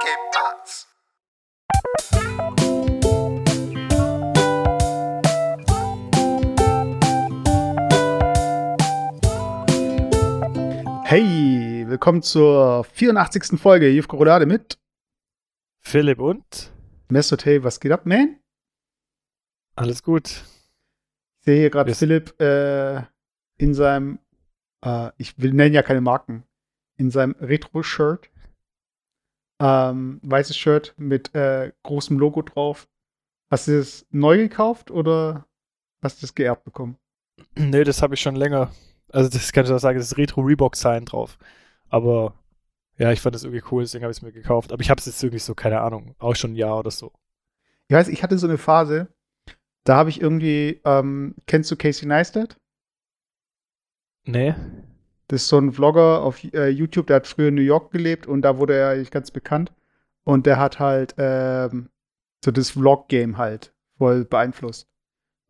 ¿Qué pasa? Hey, willkommen zur 84. Folge Jufko Roulade mit Philipp und? Mesut. Hey, was geht ab, man? Alles gut. Ich sehe hier gerade. Philipp äh, in seinem, äh, ich will nennen ja keine Marken, in seinem Retro-Shirt. Ähm, weißes Shirt mit äh, großem Logo drauf. Hast du das neu gekauft oder hast du das geerbt bekommen? Nee, das habe ich schon länger. Also das kann ich auch sagen, das ist Retro Reebok Sign drauf. Aber ja, ich fand das irgendwie cool, deswegen habe ich es mir gekauft. Aber ich habe es jetzt irgendwie so, keine Ahnung, auch schon ein Jahr oder so. Ich weiß, ich hatte so eine Phase, da habe ich irgendwie, ähm, kennst du Casey Neistat? Nee? Das ist so ein Vlogger auf äh, YouTube, der hat früher in New York gelebt und da wurde er eigentlich ganz bekannt. Und der hat halt ähm, so das Vlog-Game halt voll beeinflusst.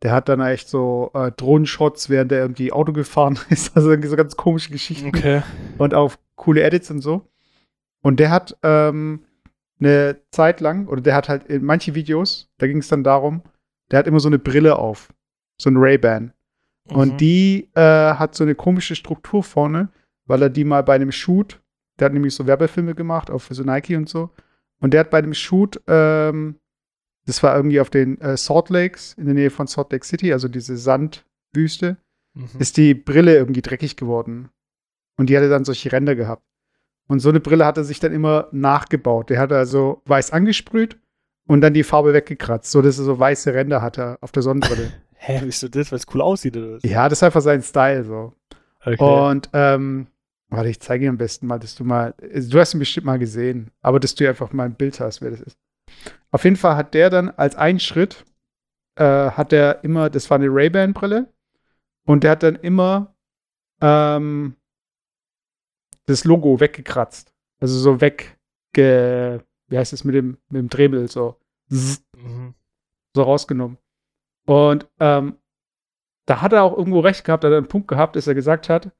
Der hat dann echt so äh, Drohnenshots, während er irgendwie Auto gefahren ist. Also irgendwie so ganz komische Geschichten. Okay. Und auch coole Edits und so. Und der hat ähm, eine Zeit lang, oder der hat halt in manche Videos, da ging es dann darum, der hat immer so eine Brille auf. So ein Ray-Ban. Mhm. Und die äh, hat so eine komische Struktur vorne, weil er die mal bei einem Shoot, der hat nämlich so Werbefilme gemacht, auch für so Nike und so. Und der hat bei einem Shoot, ähm, das war irgendwie auf den äh, Salt Lakes, in der Nähe von Salt Lake City, also diese Sandwüste, Mhm. ist die Brille irgendwie dreckig geworden. Und die hatte dann solche Ränder gehabt. Und so eine Brille hat er sich dann immer nachgebaut. Der hat also weiß angesprüht und dann die Farbe weggekratzt, so dass er so weiße Ränder hatte auf der Sonnenbrille. Hä, wieso das? Weil es cool aussieht oder was? ja, das ist einfach sein Style so. Okay. Und ähm, warte, ich zeige dir am besten mal, dass du mal, du hast ihn bestimmt mal gesehen, aber dass du einfach mal ein Bild hast, wer das ist. Auf jeden Fall hat der dann als einen Schritt, äh, hat er immer, das war eine Ray-Ban-Brille, und der hat dann immer ähm, das Logo weggekratzt. Also so wegge, wie heißt es mit dem, mit dem Dremel, so, Mhm. so rausgenommen. Und ähm, da hat er auch irgendwo recht gehabt, hat er einen Punkt gehabt, dass er gesagt hat,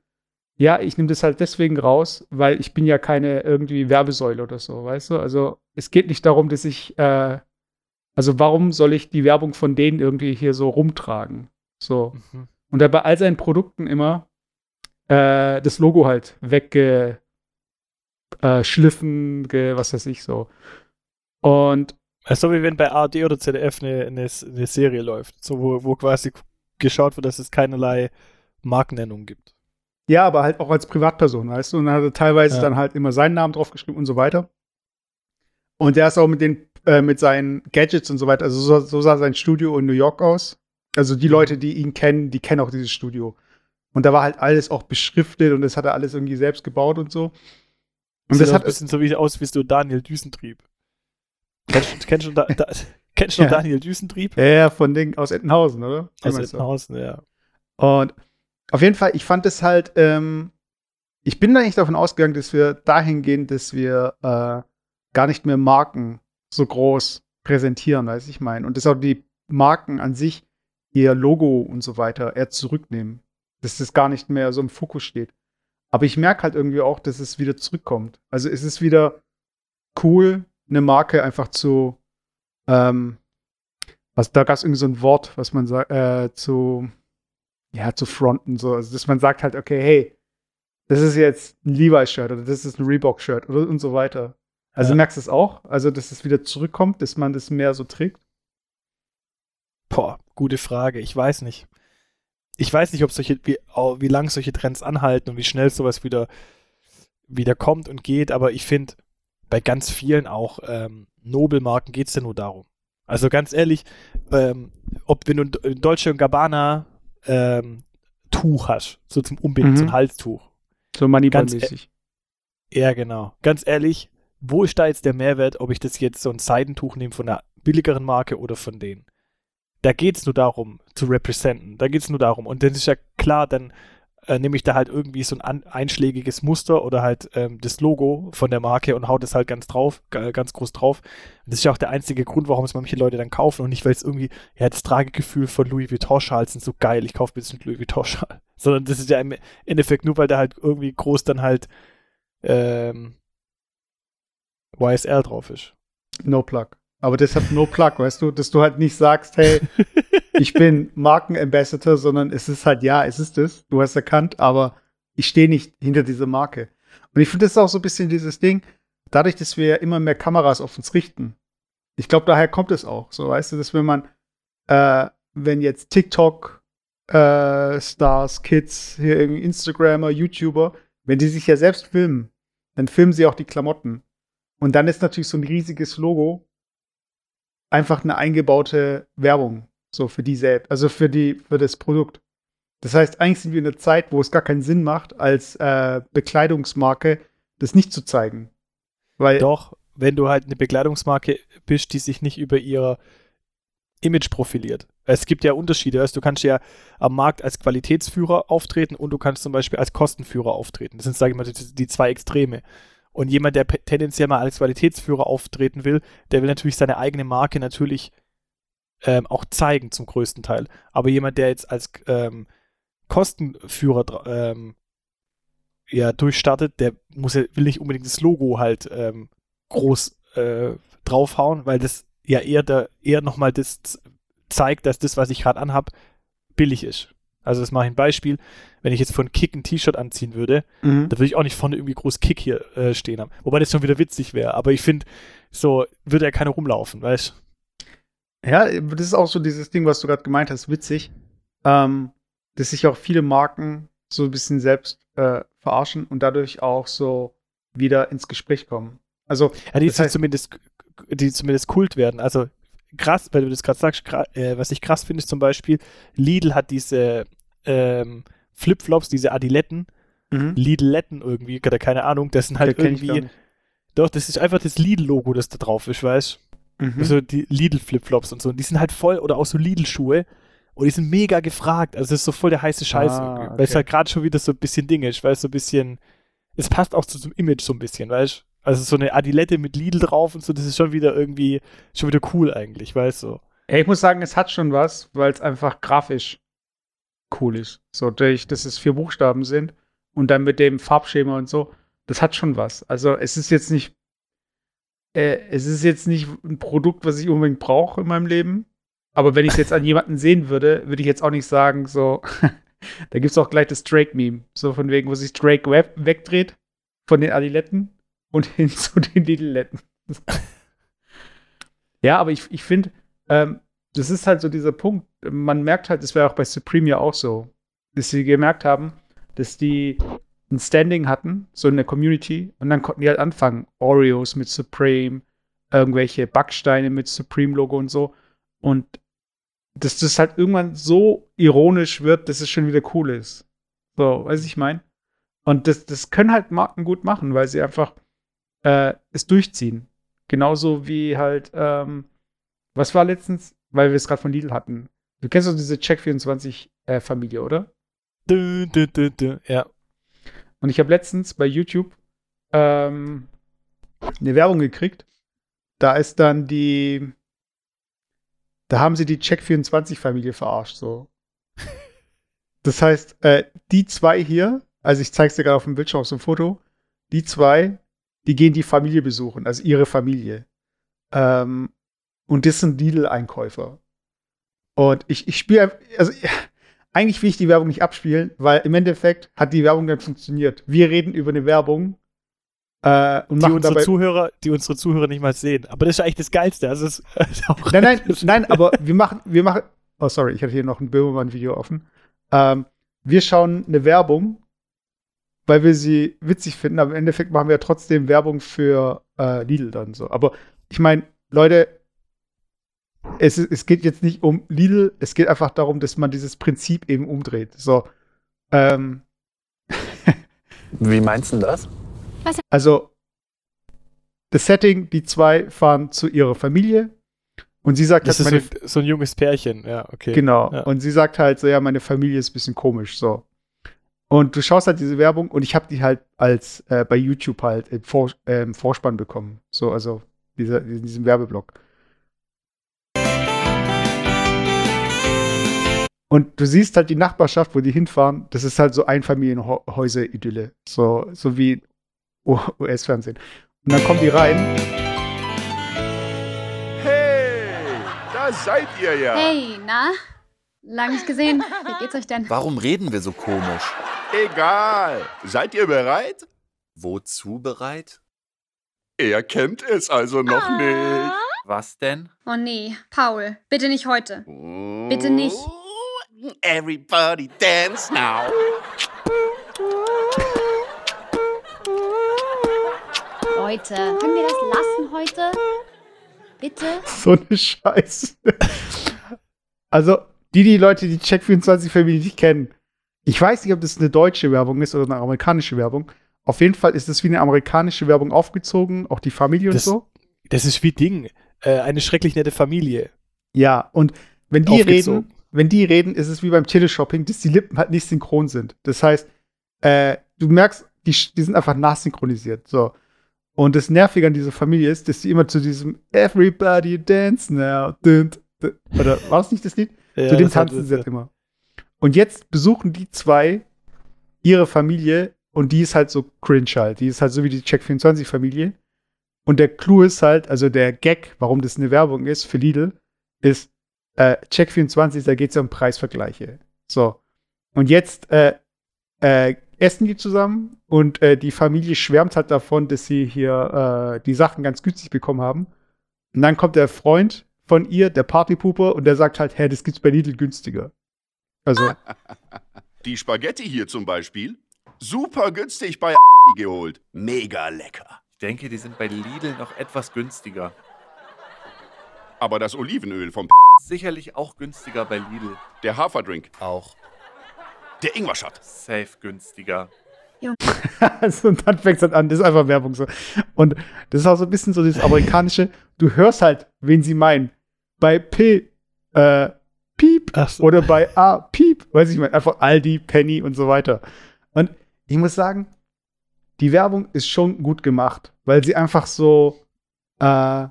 ja, ich nehme das halt deswegen raus, weil ich bin ja keine irgendwie Werbesäule oder so, weißt du? Also es geht nicht darum, dass ich, äh, also warum soll ich die Werbung von denen irgendwie hier so rumtragen? So. Mhm. Und er bei all seinen Produkten immer äh, das Logo halt weggeschliffen, äh, schliffen, ge, was weiß ich so. Und Also wie wenn bei ARD oder ZDF eine, eine, eine Serie läuft, so wo, wo quasi geschaut wird, dass es keinerlei Markennennung gibt. Ja, aber halt auch als Privatperson, weißt du? Und dann hat er teilweise Ja. dann halt immer seinen Namen draufgeschrieben und so weiter. Und der ist auch mit den, äh, mit seinen Gadgets und so weiter, also so, so sah sein Studio in New York aus. Also die Leute, die ihn kennen, die kennen auch dieses Studio. Und da war halt alles auch beschriftet und das hat er alles irgendwie selbst gebaut und so. Und Sieht das auch hat ein bisschen so wie aus wie so Daniel Düsentrieb. Kennst, kennst du da, da, kennst noch Ja. Daniel Düsentrieb? ja, ja, von Ding aus Ettenhausen, oder? Aus? Ettenhausen, ja. Und auf jeden Fall, ich fand es halt, ähm, ich bin da nicht davon ausgegangen, dass wir dahin gehen, dass wir äh, gar nicht mehr Marken so groß präsentieren, weiß ich meine. Und dass auch die Marken an sich ihr Logo und so weiter eher zurücknehmen. Dass das gar nicht mehr so im Fokus steht. Aber ich merke halt irgendwie auch, dass es wieder zurückkommt. Also es ist wieder cool, eine Marke einfach zu, ähm, was, da gab es irgendwie so ein Wort, was man sagt, äh, zu, ja, zu fronten, so. Also, dass man sagt halt, okay, hey, das ist jetzt ein Levi's-Shirt oder das ist ein Reebok-Shirt oder und so weiter. Also Ja. merkst du es auch? Also, dass es wieder zurückkommt, dass man das mehr so trägt? Boah, gute Frage. Ich weiß nicht. Ich weiß nicht, ob solche, wie, wie lang solche Trends anhalten und wie schnell sowas wieder, wieder kommt und geht, aber ich finde, bei ganz vielen auch ähm, Nobelmarken geht es ja nur darum. Also ganz ehrlich, ähm, ob wenn du ein Dolce Gabbana ähm, Tuch hast, so zum Umbinden, Mhm. so ein Halstuch. So Moneyball-mäßig. Ja, genau. Ganz ehrlich, wo ist da jetzt der Mehrwert, ob ich das jetzt so ein Seidentuch nehme von einer billigeren Marke oder von denen? Da geht es nur darum, zu representen. Da geht es nur darum. Und dann ist ja klar, dann äh, nehme ich da halt irgendwie so ein einschlägiges Muster oder halt ähm, das Logo von der Marke und hau das halt ganz drauf, ga- ganz groß drauf. Und das ist ja auch der einzige Grund, warum es manche Leute dann kaufen und nicht, weil es irgendwie, ja, das Tragegefühl von Louis Vuitton-Schals sind so geil, ich kaufe jetzt einen Louis Vuitton-Schal. Sondern das ist ja im Endeffekt nur, weil der halt irgendwie groß dann halt ähm, YSL drauf ist. No Plug. Aber deshalb No Plug, weißt du, dass du halt nicht sagst, hey, ich bin Markenambassador, sondern es ist halt, ja, es ist es. Du hast erkannt, aber ich stehe nicht hinter dieser Marke. Und ich finde, das ist auch so ein bisschen dieses Ding, dadurch, dass wir immer mehr Kameras auf uns richten. Ich glaube, daher kommt es auch. So, weißt du, dass wenn man, äh, wenn jetzt TikTok, äh, Stars, Kids, hier irgendwie Instagrammer, YouTuber, wenn die sich ja selbst filmen, dann filmen sie auch die Klamotten. Und dann ist natürlich so ein riesiges Logo einfach eine eingebaute Werbung. So für die selbst, also für die, für das Produkt. Das heißt, eigentlich sind wir in einer Zeit, wo es gar keinen Sinn macht, als äh, Bekleidungsmarke das nicht zu zeigen. Weil Doch, wenn du halt eine Bekleidungsmarke bist, die sich nicht über ihr Image profiliert. Es gibt ja Unterschiede. Also du kannst ja am Markt als Qualitätsführer auftreten und du kannst zum Beispiel als Kostenführer auftreten. Das sind, sage ich mal, die, die zwei Extreme. Und jemand, der tendenziell mal als Qualitätsführer auftreten will, der will natürlich seine eigene Marke natürlich ähm, auch zeigen zum größten Teil. Aber jemand, der jetzt als ähm, Kostenführer ähm, ja, durchstartet, der muss ja, will nicht unbedingt das Logo halt ähm, groß äh, draufhauen, weil das ja eher, eher nochmal das zeigt, dass das, was ich gerade anhab, billig ist. Also das mache ich ein Beispiel. Wenn ich jetzt von Kick ein T-Shirt anziehen würde, mhm. da würde ich auch nicht vorne irgendwie groß Kick hier äh, stehen haben. Wobei das schon wieder witzig wäre. Aber ich finde, so würde ja keiner rumlaufen, weißt du? Ja, das ist auch so dieses Ding, was du gerade gemeint hast, witzig. Ähm, dass sich auch viele Marken so ein bisschen selbst äh, verarschen und dadurch auch so wieder ins Gespräch kommen. Also, ja, die, heißt, zumindest, die zumindest kult werden. Also krass, weil du das gerade sagst, äh, was ich krass finde, ist zum Beispiel, Lidl hat diese ähm, Flipflops, diese Adiletten, mhm. Lidletten irgendwie, oder keine Ahnung, das sind halt ja, irgendwie. Doch, das ist einfach das Lidl-Logo, das da drauf ist, weißt du? Mhm. Also die Lidl-Flipflops und so. Und die sind halt voll, oder auch so Lidl-Schuhe. Und die sind mega gefragt. Also das ist so voll der heiße Scheiß. Ah, okay. Weil es halt gerade schon wieder so ein bisschen Ding ist, weil es so ein bisschen. Es passt auch zu zum Image so ein bisschen, weißt du? Also so eine Adilette mit Lidl drauf und so, das ist schon wieder irgendwie, schon wieder cool eigentlich, weißt du? Ja, ich muss sagen, es hat schon was, weil es einfach grafisch cool ist. So, durch, dass es vier Buchstaben sind und dann mit dem Farbschema und so, das hat schon was. Also es ist jetzt nicht, äh, es ist jetzt nicht ein Produkt, was ich unbedingt brauche in meinem Leben, aber wenn ich es jetzt an jemanden sehen würde, würde ich jetzt auch nicht sagen, so, da gibt es auch gleich das Drake-Meme. So von wegen, wo sich Drake wegdreht von den Adiletten und hin zu den Adiletten. ja, aber ich, ich finde, ähm, das ist halt so dieser Punkt. Man merkt halt, das wäre auch bei Supreme ja auch so, dass sie gemerkt haben, dass die ein Standing hatten, so in der Community, und dann konnten die halt anfangen. Oreos mit Supreme, irgendwelche Backsteine mit Supreme-Logo und so. Und dass das halt irgendwann so ironisch wird, dass es schon wieder cool ist. So, weiß ich mein. Und das, das können halt Marken gut machen, weil sie einfach äh, es durchziehen. Genauso wie halt, ähm, was war letztens, weil wir es gerade von Lidl hatten. Du kennst doch diese Check24-Familie, äh, oder? Du, du, du, du, ja. Und ich habe letztens bei YouTube ähm, eine Werbung gekriegt. Da ist dann die, da haben sie die Check24-Familie verarscht, so. Das heißt, äh, die zwei hier, also ich zeig's dir gerade auf dem Bildschirm auf so einem Foto, die zwei, die gehen die Familie besuchen, also ihre Familie. Ähm, und das sind Lidl-Einkäufer. Und ich, ich spiele, also eigentlich will ich die Werbung nicht abspielen, weil im Endeffekt hat die Werbung dann funktioniert. Wir reden über eine Werbung, äh, und die unsere Zuhörer, die unsere Zuhörer nicht mal sehen. Aber das ist eigentlich das Geilste. Also das nein, nein, nein, aber wir machen, wir machen. Oh, sorry, ich hatte hier noch ein Böhmermann-Video offen. Ähm, wir schauen eine Werbung, weil wir sie witzig finden, aber im Endeffekt machen wir ja trotzdem Werbung für äh, Lidl dann so. Aber ich meine, Leute, es, es geht jetzt nicht um Lidl, es geht einfach darum, dass man dieses Prinzip eben umdreht. So. Ähm. Wie meinst du das? Also, das Setting, die zwei fahren zu ihrer Familie und sie sagt das halt, ist so, so, ein junges Pärchen, ja, okay. Genau. Ja. Und sie sagt halt so, ja, meine Familie ist ein bisschen komisch, so. Und du schaust halt diese Werbung und ich habe die halt als äh, bei YouTube halt im, Vor äh, Vorspann bekommen. So, also dieser, in diesem Werbeblock. Und du siehst halt die Nachbarschaft, wo die hinfahren, das ist halt so Einfamilienhäuser-Idylle. So, so wie US-Fernsehen. Und dann kommen die rein. Hey, da seid ihr ja. Hey, na? Lang nicht gesehen. Wie geht's euch denn? Warum reden wir so komisch? Egal. Seid ihr bereit? Wozu bereit? Er kennt es also noch nicht. Was denn? Oh nee, Paul, bitte nicht heute. Bitte nicht. Everybody dance now. Leute, können wir das lassen heute? Bitte? So eine Scheiße. Also, die, die Leute, die Check24-Familie nicht kennen, ich weiß nicht, ob das eine deutsche Werbung ist oder eine amerikanische Werbung. Auf jeden Fall ist es wie eine amerikanische Werbung aufgezogen, auch die Familie Das- und so. Das ist wie Ding. Äh, eine schrecklich nette Familie. Ja, und wenn die Aufgezogen. reden, wenn die reden, ist es wie beim Teleshopping, dass die Lippen halt nicht synchron sind. Das heißt, äh, du merkst, die, die sind einfach nachsynchronisiert. So. Und das Nervige an dieser Familie ist, dass die immer zu diesem Everybody dance now. Dun, dun, oder war das nicht das Lied? Ja, zu dem das tanzen sie halt immer. Und jetzt besuchen die zwei ihre Familie und die ist halt so cringe halt. Die ist halt so wie die Check24-Familie. Und der Clou ist halt, also der Gag, warum das eine Werbung ist für Lidl, ist äh, Check24, da geht es ja um Preisvergleiche. So. Und jetzt äh, äh, essen die zusammen und äh, die Familie schwärmt halt davon, dass sie hier äh, die Sachen ganz günstig bekommen haben. Und dann kommt der Freund von ihr, der Partypuper, und der sagt halt, hä, das gibt's bei Lidl günstiger. Also, Die Spaghetti hier zum Beispiel. Super günstig bei geholt. Mega lecker. Ich denke, die sind bei Lidl noch etwas günstiger. Aber das Olivenöl vom Sicherlich auch günstiger bei Lidl. der Haferdrink, Auch. der Ingwerschat. Safe günstiger. also und dann fängt es halt an, das ist einfach Werbung so. Und das ist auch so ein bisschen so dieses amerikanische, du hörst halt, wen sie meinen. Bei P, äh, So. oder bei A, Piep, weiß ich mal, einfach Aldi, Penny und so weiter. Und ich muss sagen, die Werbung ist schon gut gemacht, weil sie einfach so äh,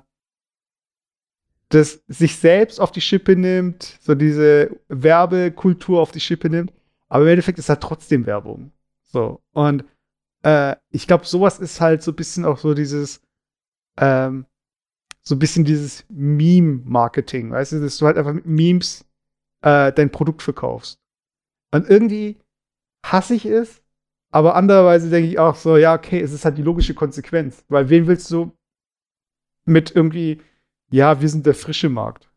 das sich selbst auf die Schippe nimmt, so diese Werbekultur auf die Schippe nimmt. Aber im Endeffekt ist halt trotzdem Werbung. So. Und äh, ich glaube, sowas ist halt so ein bisschen auch so dieses, ähm, so ein bisschen dieses Meme-Marketing, weißt du, dass du halt einfach mit Memes äh, dein Produkt verkaufst. Und irgendwie hasse ich es, aber andererweise denke ich auch so, ja, okay, es ist halt die logische Konsequenz. Weil wen willst du mit irgendwie, ja, wir sind der frische Markt,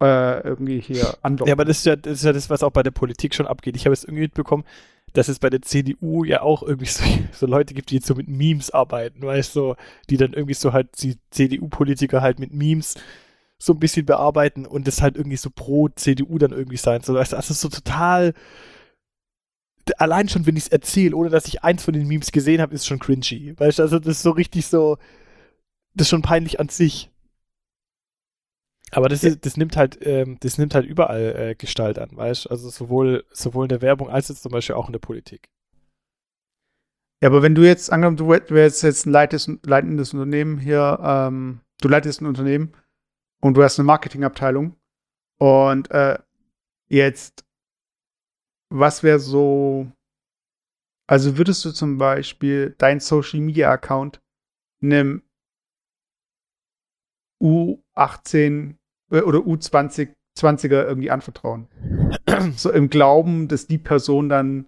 äh, irgendwie hier anlocken? Ja, aber das ist ja, das ist ja das, was auch bei der Politik schon abgeht. Ich habe jetzt irgendwie mitbekommen, dass es bei der CDU ja auch irgendwie so, so Leute gibt, die jetzt so mit Memes arbeiten, weißt du, so, die dann irgendwie so halt die CDU-Politiker halt mit Memes so ein bisschen bearbeiten und das halt irgendwie so pro CDU dann irgendwie sein soll. Weißt du, also so total. Allein schon, wenn ich es erzähle, ohne dass ich eins von den Memes gesehen habe, ist schon cringy. Weißt du, also das ist so richtig so. Das ist schon peinlich an sich. Aber das, ist, das nimmt halt, ähm, das nimmt halt überall äh, Gestalt an, weißt du? Also sowohl, sowohl in der Werbung als jetzt zum Beispiel auch in der Politik. Ja, aber wenn du jetzt, angenommen, du wärst jetzt ein leites, leitendes Unternehmen hier, ähm, du leitest ein Unternehmen und du hast eine Marketingabteilung und äh, jetzt, was wäre so, also würdest du zum Beispiel dein Social Media Account einem U18 äh, oder U20 20er irgendwie anvertrauen? so im Glauben, dass die Person dann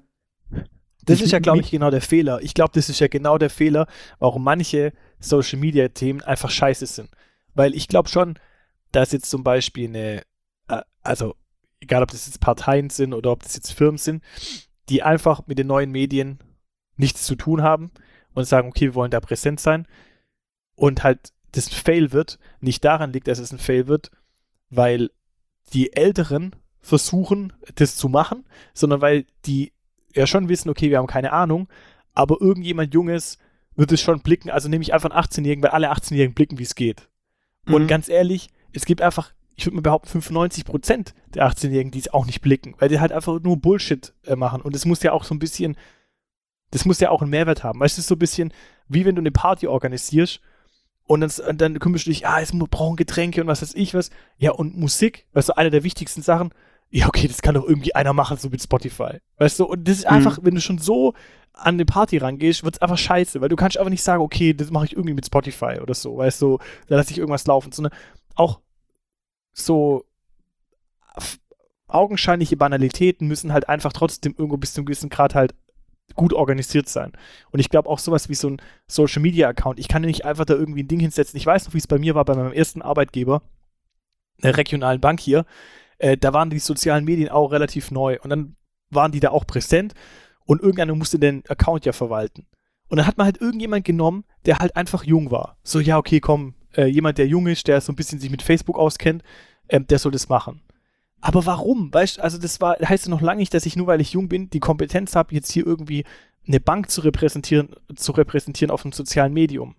Das ist ja, glaube ich, genau der Fehler. Ich glaube, das ist ja genau der Fehler, warum manche Social Media Themen einfach scheiße sind. Weil ich glaube schon, dass jetzt zum Beispiel eine, äh, also egal ob das jetzt Parteien sind oder ob das jetzt Firmen sind, die einfach mit den neuen Medien nichts zu tun haben und sagen, okay, wir wollen da präsent sein und halt das Fail wird, nicht daran liegt, dass es ein Fail wird, weil die Älteren versuchen, das zu machen, sondern weil die ja schon wissen, okay, wir haben keine Ahnung, aber irgendjemand Junges wird es schon blicken, also nehme ich einfach einen 18-Jährigen, weil alle 18-Jährigen blicken, wie es geht. Und Mhm. ganz ehrlich, es gibt einfach, ich würde mal behaupten, 95% der 18-Jährigen, die es auch nicht blicken, weil die halt einfach nur Bullshit äh, machen. Und es muss ja auch so ein bisschen, das muss ja auch einen Mehrwert haben. Weißt du, es ist so ein bisschen, wie wenn du eine Party organisierst und dann, und dann kümmerst du dich, ah, es brauchen Getränke und was weiß ich was. Ja, und Musik, weißt du, eine der wichtigsten Sachen. Ja, okay, das kann doch irgendwie einer machen, so mit Spotify. Weißt du, und das ist Mhm. einfach, wenn du schon so an eine Party rangehst, wird es einfach scheiße, weil du kannst einfach nicht sagen, okay, das mache ich irgendwie mit Spotify oder so, weißt du, da lasse ich irgendwas laufen, sondern auch so augenscheinliche Banalitäten müssen halt einfach trotzdem irgendwo bis zu einem gewissen Grad halt gut organisiert sein. Und ich glaube auch sowas wie so ein Social Media Account. Ich kann ja nicht einfach da irgendwie ein Ding hinsetzen. Ich weiß noch, wie es bei mir war, bei meinem ersten Arbeitgeber, der regionalen Bank hier. Äh, da waren die sozialen Medien auch relativ neu und dann waren die da auch präsent und irgendeiner musste den Account ja verwalten. Und dann hat man halt irgendjemand genommen, der halt einfach jung war. So, ja, okay, komm, äh, jemand, der jung ist, der so ein bisschen sich mit Facebook auskennt, ähm, der soll das machen. Aber warum? Weißt du, also das war, heißt ja noch lange nicht, dass ich nur weil ich jung bin, die Kompetenz habe, jetzt hier irgendwie eine Bank zu repräsentieren, zu repräsentieren auf einem sozialen Medium.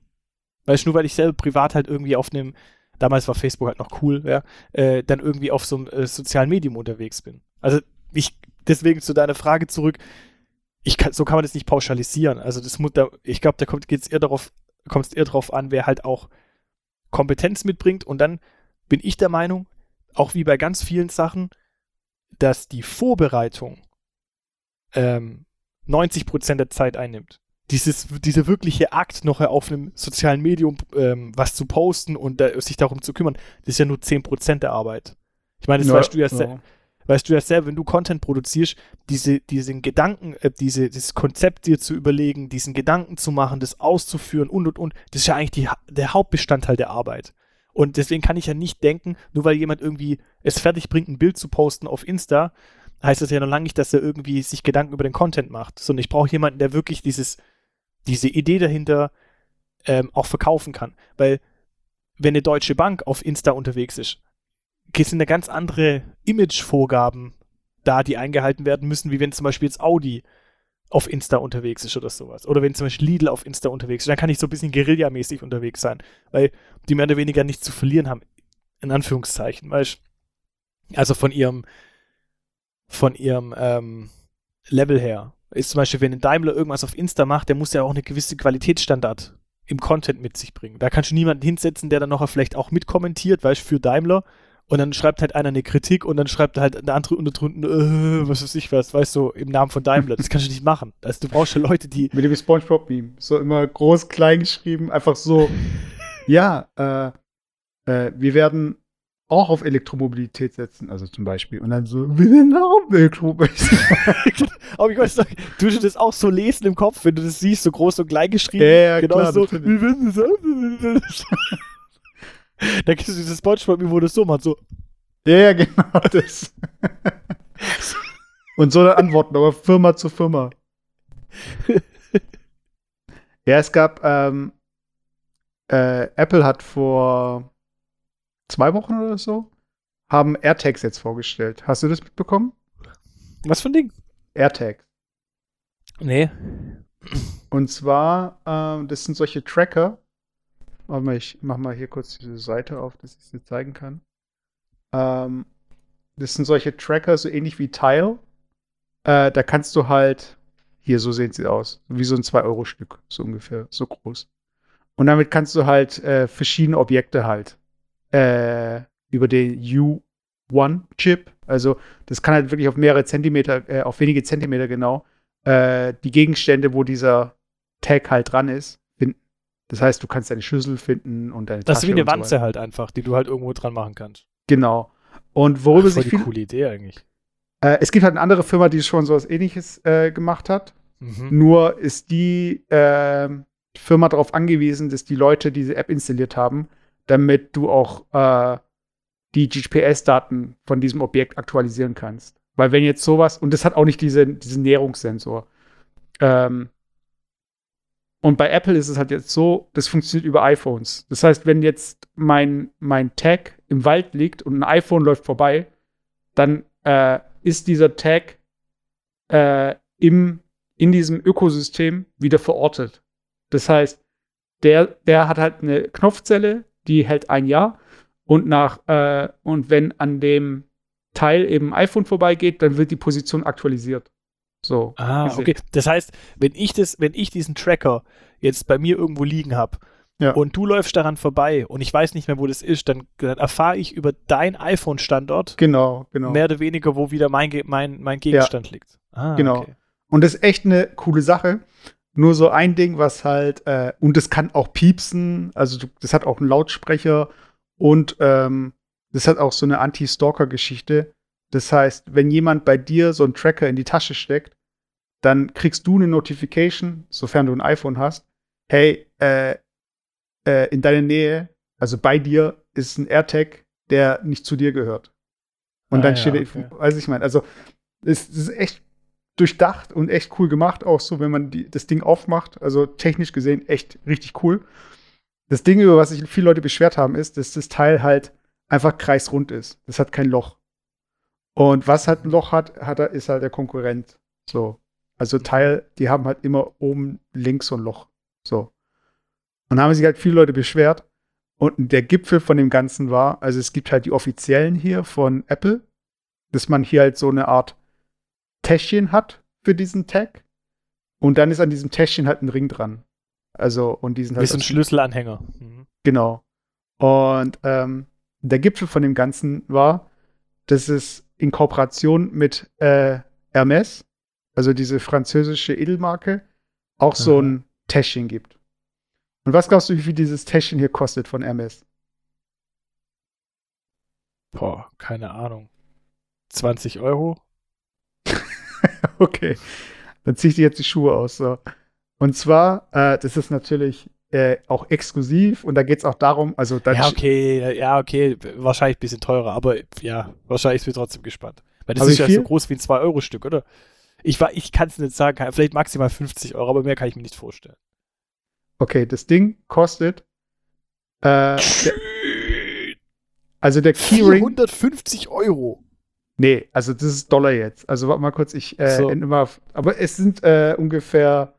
Weißt du, nur weil ich selber privat halt irgendwie auf einem, damals war Facebook halt noch cool, ja, äh, dann irgendwie auf so einem äh, sozialen Medium unterwegs bin. Also ich, deswegen zu deiner Frage zurück, ich kann, so kann man das nicht pauschalisieren. Also das muss da, ich glaube, da kommt es eher darauf, kommt es eher darauf an, wer halt auch Kompetenz mitbringt. Und dann bin ich der Meinung, auch wie bei ganz vielen Sachen, dass die Vorbereitung ähm, 90% der Zeit einnimmt. Dieses, dieser wirkliche Akt, noch auf einem sozialen Medium ähm, was zu posten und da, sich darum zu kümmern, das ist ja nur 10% der Arbeit. Ich meine, das weißt du ja, se- weißt du ja selber, wenn du Content produzierst, diese, diesen Gedanken, äh, diese, dieses Konzept dir zu überlegen, diesen Gedanken zu machen, das auszuführen und und und, das ist ja eigentlich die, der Hauptbestandteil der Arbeit. Und deswegen kann ich ja nicht denken, nur weil jemand irgendwie es fertig bringt, ein Bild zu posten auf Insta, heißt das ja noch lange nicht, dass er irgendwie sich Gedanken über den Content macht. Sondern ich brauche jemanden, der wirklich dieses, diese Idee dahinter ähm, auch verkaufen kann. Weil wenn eine Deutsche Bank auf Insta unterwegs ist, sind da ganz andere Imagevorgaben da, die eingehalten werden müssen, wie wenn zum Beispiel jetzt Audi auf Insta unterwegs ist oder sowas. Oder wenn zum Beispiel Lidl auf Insta unterwegs ist, dann kann ich so ein bisschen Guerilla-mäßig unterwegs sein, weil die mehr oder weniger nichts zu verlieren haben, in Anführungszeichen, weißt Also von ihrem, von ihrem ähm, Level her. Ist zum Beispiel, wenn ein Daimler irgendwas auf Insta macht, der muss ja auch eine gewisse Qualitätsstandard im Content mit sich bringen. Da kannst du niemanden hinsetzen, der dann noch vielleicht auch mitkommentiert, weißt für Daimler. Und dann schreibt halt einer eine Kritik und dann schreibt halt der andere unter drunter, äh, was weiß ich was, weißt du, im Namen von Daimler. Das kannst du nicht machen. Also du brauchst ja Leute, die. Mit dem Spongebob-Meme. So immer groß, klein geschrieben, einfach so. ja, äh, äh, wir werden auch auf Elektromobilität setzen, also zum Beispiel. Und dann so, wir auch auf Elektromobilität. Aber ich weiß doch, du würdest das auch so lesen im Kopf, wenn du das siehst, so groß und klein geschrieben. Ja, ja, genau klar, so. Wir wissen es. Da gibt es dieses Spongebob, wo das so macht, so. ja, ja, genau das. Und so eine Antworten, aber Firma zu Firma. ja, es gab, ähm, äh, Apple hat vor zwei Wochen oder so, haben AirTags jetzt vorgestellt. Hast du das mitbekommen? Was für ein Ding? AirTags. Nee. Und zwar, ähm, das sind solche Tracker. Mal, ich mach mal hier kurz diese Seite auf, dass ich dir zeigen kann. Ähm, das sind solche Tracker, so ähnlich wie Tile. Äh, da kannst du halt, hier, so sehen sie aus. Wie so ein 2-Euro-Stück, so ungefähr, so groß. Und damit kannst du halt äh, verschiedene Objekte halt äh, über den U1-Chip, also das kann halt wirklich auf mehrere Zentimeter, äh, auf wenige Zentimeter genau, äh, die Gegenstände, wo dieser Tag halt dran ist. Das heißt, du kannst deine Schüssel finden und deine Das ist Tasche wie eine so Wanze weiter. halt einfach, die du halt irgendwo dran machen kannst. Genau. Und worüber Ach, voll sich die viel, coole Idee eigentlich. äh, es gibt halt eine andere Firma, die schon sowas ähnliches äh, gemacht hat. Mhm. Nur ist die ähm, Firma darauf angewiesen, dass die Leute diese App installiert haben, damit du auch äh, die GPS-Daten von diesem Objekt aktualisieren kannst. Weil wenn jetzt sowas, und das hat auch nicht diese, diesen Näherungssensor. Ähm, und bei Apple ist es halt jetzt so, das funktioniert über iPhones. Das heißt, wenn jetzt mein, mein Tag im Wald liegt und ein iPhone läuft vorbei, dann äh, ist dieser Tag äh, im, in diesem Ökosystem wieder verortet. Das heißt, der, der hat halt eine Knopfzelle, die hält ein Jahr und nach äh, und wenn an dem Teil eben iPhone vorbeigeht, dann wird die Position aktualisiert. So. Ah, gesehen. okay. Das heißt, wenn ich das, wenn ich diesen Tracker jetzt bei mir irgendwo liegen habe Ja. und du läufst daran vorbei und ich weiß nicht mehr, wo das ist, dann, dann erfahre ich über dein iPhone-Standort Genau, genau. mehr oder weniger, wo wieder mein, mein, mein Gegenstand liegt. Ah, Genau. okay. Und das ist echt eine coole Sache. Nur so ein Ding, was halt, äh, und das kann auch piepsen, also das hat auch einen Lautsprecher und ähm, das hat auch so eine Anti-Stalker-Geschichte. Das heißt, wenn jemand bei dir so einen Tracker in die Tasche steckt, dann kriegst du eine Notification, sofern du ein iPhone hast, hey, äh, äh, in deiner Nähe, also bei dir, ist ein AirTag, der nicht zu dir gehört. Und Ah, dann ja, steht, okay. weiß ich meine, also es, es ist echt durchdacht und echt cool gemacht, auch so, wenn man die, das Ding aufmacht. Also technisch gesehen echt richtig cool. Das Ding, über was sich viele Leute beschwert haben, ist, dass das Teil halt einfach kreisrund ist. Das hat kein Loch. Und was halt ein Loch hat, hat er, ist halt der Konkurrent. So. Also Teil, die haben halt immer oben links so ein Loch. So. Und da haben sich halt viele Leute beschwert. Und der Gipfel von dem Ganzen war, also es gibt halt die offiziellen hier von Apple, dass man hier halt so eine Art Täschchen hat für diesen Tag. Und dann ist an diesem Täschchen halt ein Ring dran. Also, und die sind Wie halt ein Schlüsselanhänger. Mhm. Genau. Und ähm, der Gipfel von dem Ganzen war, dass es in Kooperation mit äh, Hermes, also diese französische Edelmarke, auch so ein Täschchen gibt. Und was glaubst du, wie viel dieses Täschchen hier kostet von Hermes? Boah, keine Ahnung. 20 Euro? okay. Dann zieh ich dir jetzt die Schuhe aus. So. Und zwar, äh, das ist natürlich äh, auch exklusiv und da geht es auch darum, also Ja, okay, ja, okay, wahrscheinlich ein bisschen teurer, aber ja, wahrscheinlich ist mir trotzdem gespannt. Weil das Aber ist ja so viel? groß wie ein 2-Euro-Stück, oder? Ich, ich kann es nicht sagen, vielleicht maximal 50 Euro, aber mehr kann ich mir nicht vorstellen. Okay, das Ding kostet. Äh, der, also der Keyring. 450 Euro. Nee, also das ist Dollar jetzt. Also warte mal kurz, ich äh, So. ende mal. auf- Aber es sind äh, ungefähr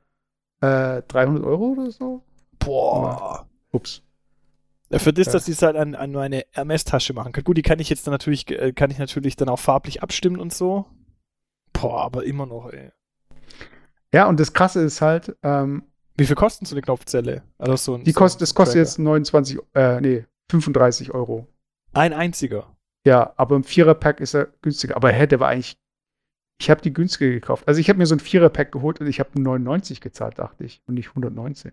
äh, 300 Euro oder so. Boah. Ups. Für das, Ja. dass ich es halt an, an meine Hermes-Tasche machen kann. Gut, die kann ich jetzt dann natürlich, äh, kann ich natürlich dann auch farblich abstimmen und so. Boah, aber immer noch, ey. Ja, und das Krasse ist halt, ähm, Wie viel kostet so eine Knopfzelle? Also so ein, die so kostet, ein das kostet Tracker. jetzt 29, äh, nee, 35 Euro. Ein einziger. Ja, aber im Vierer-Pack ist er günstiger. Aber hä, der war eigentlich. Ich habe die günstiger gekauft. Also ich habe mir so ein Vierer-Pack geholt und ich habe 99 gezahlt, dachte ich. Und nicht 119.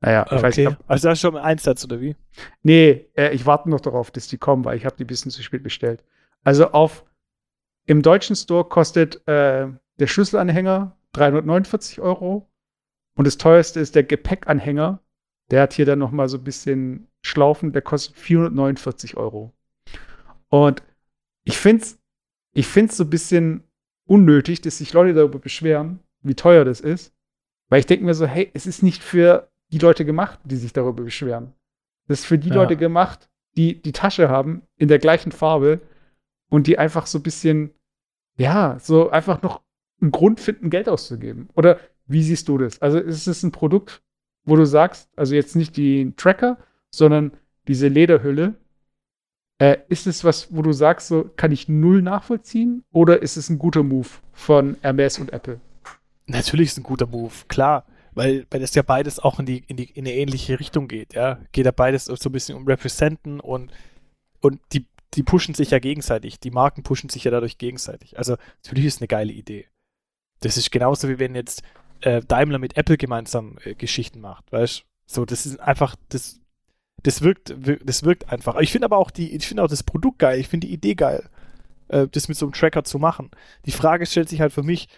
Naja, ich weiß Okay. nicht. ob- Also da ist schon ein Einsatz, oder wie? Nee, äh, ich warte noch darauf, dass die kommen, weil ich habe die ein bisschen zu spät bestellt. Also auf im deutschen Store kostet äh, der Schlüsselanhänger 349 Euro und das teuerste ist der Gepäckanhänger. Der hat hier dann noch mal so ein bisschen Schlaufen, der kostet 449 Euro. Und ich finde es ich find's so ein bisschen unnötig, dass sich Leute darüber beschweren, wie teuer das ist. Weil ich denke mir so, hey, es ist nicht für die Leute gemacht, die sich darüber beschweren. Das ist für die Ja. Leute gemacht, die die Tasche haben in der gleichen Farbe und die einfach so ein bisschen, ja, so einfach noch einen Grund finden, Geld auszugeben. Oder wie siehst du das? Also ist es ein Produkt, wo du sagst, also jetzt nicht den Tracker, sondern diese Lederhülle, äh, ist es was, wo du sagst, so kann ich null nachvollziehen? Oder ist es ein guter Move von Hermes und Apple? Natürlich ist ein guter Move, klar. Weil, weil das ja beides auch in die, in die in eine ähnliche Richtung geht, ja. Geht ja beides so ein bisschen um Representen und, und die, die pushen sich ja gegenseitig. Die Marken pushen sich ja dadurch gegenseitig. Also natürlich ist es eine geile Idee. Das ist genauso wie wenn jetzt äh, Daimler mit Apple gemeinsam äh, Geschichten macht, weißt So, das ist einfach, das, das wirkt, wir- das wirkt einfach. Ich finde aber auch die, ich finde auch das Produkt geil, ich finde die Idee geil, äh, das mit so einem Tracker zu machen. Die Frage stellt sich halt für mich,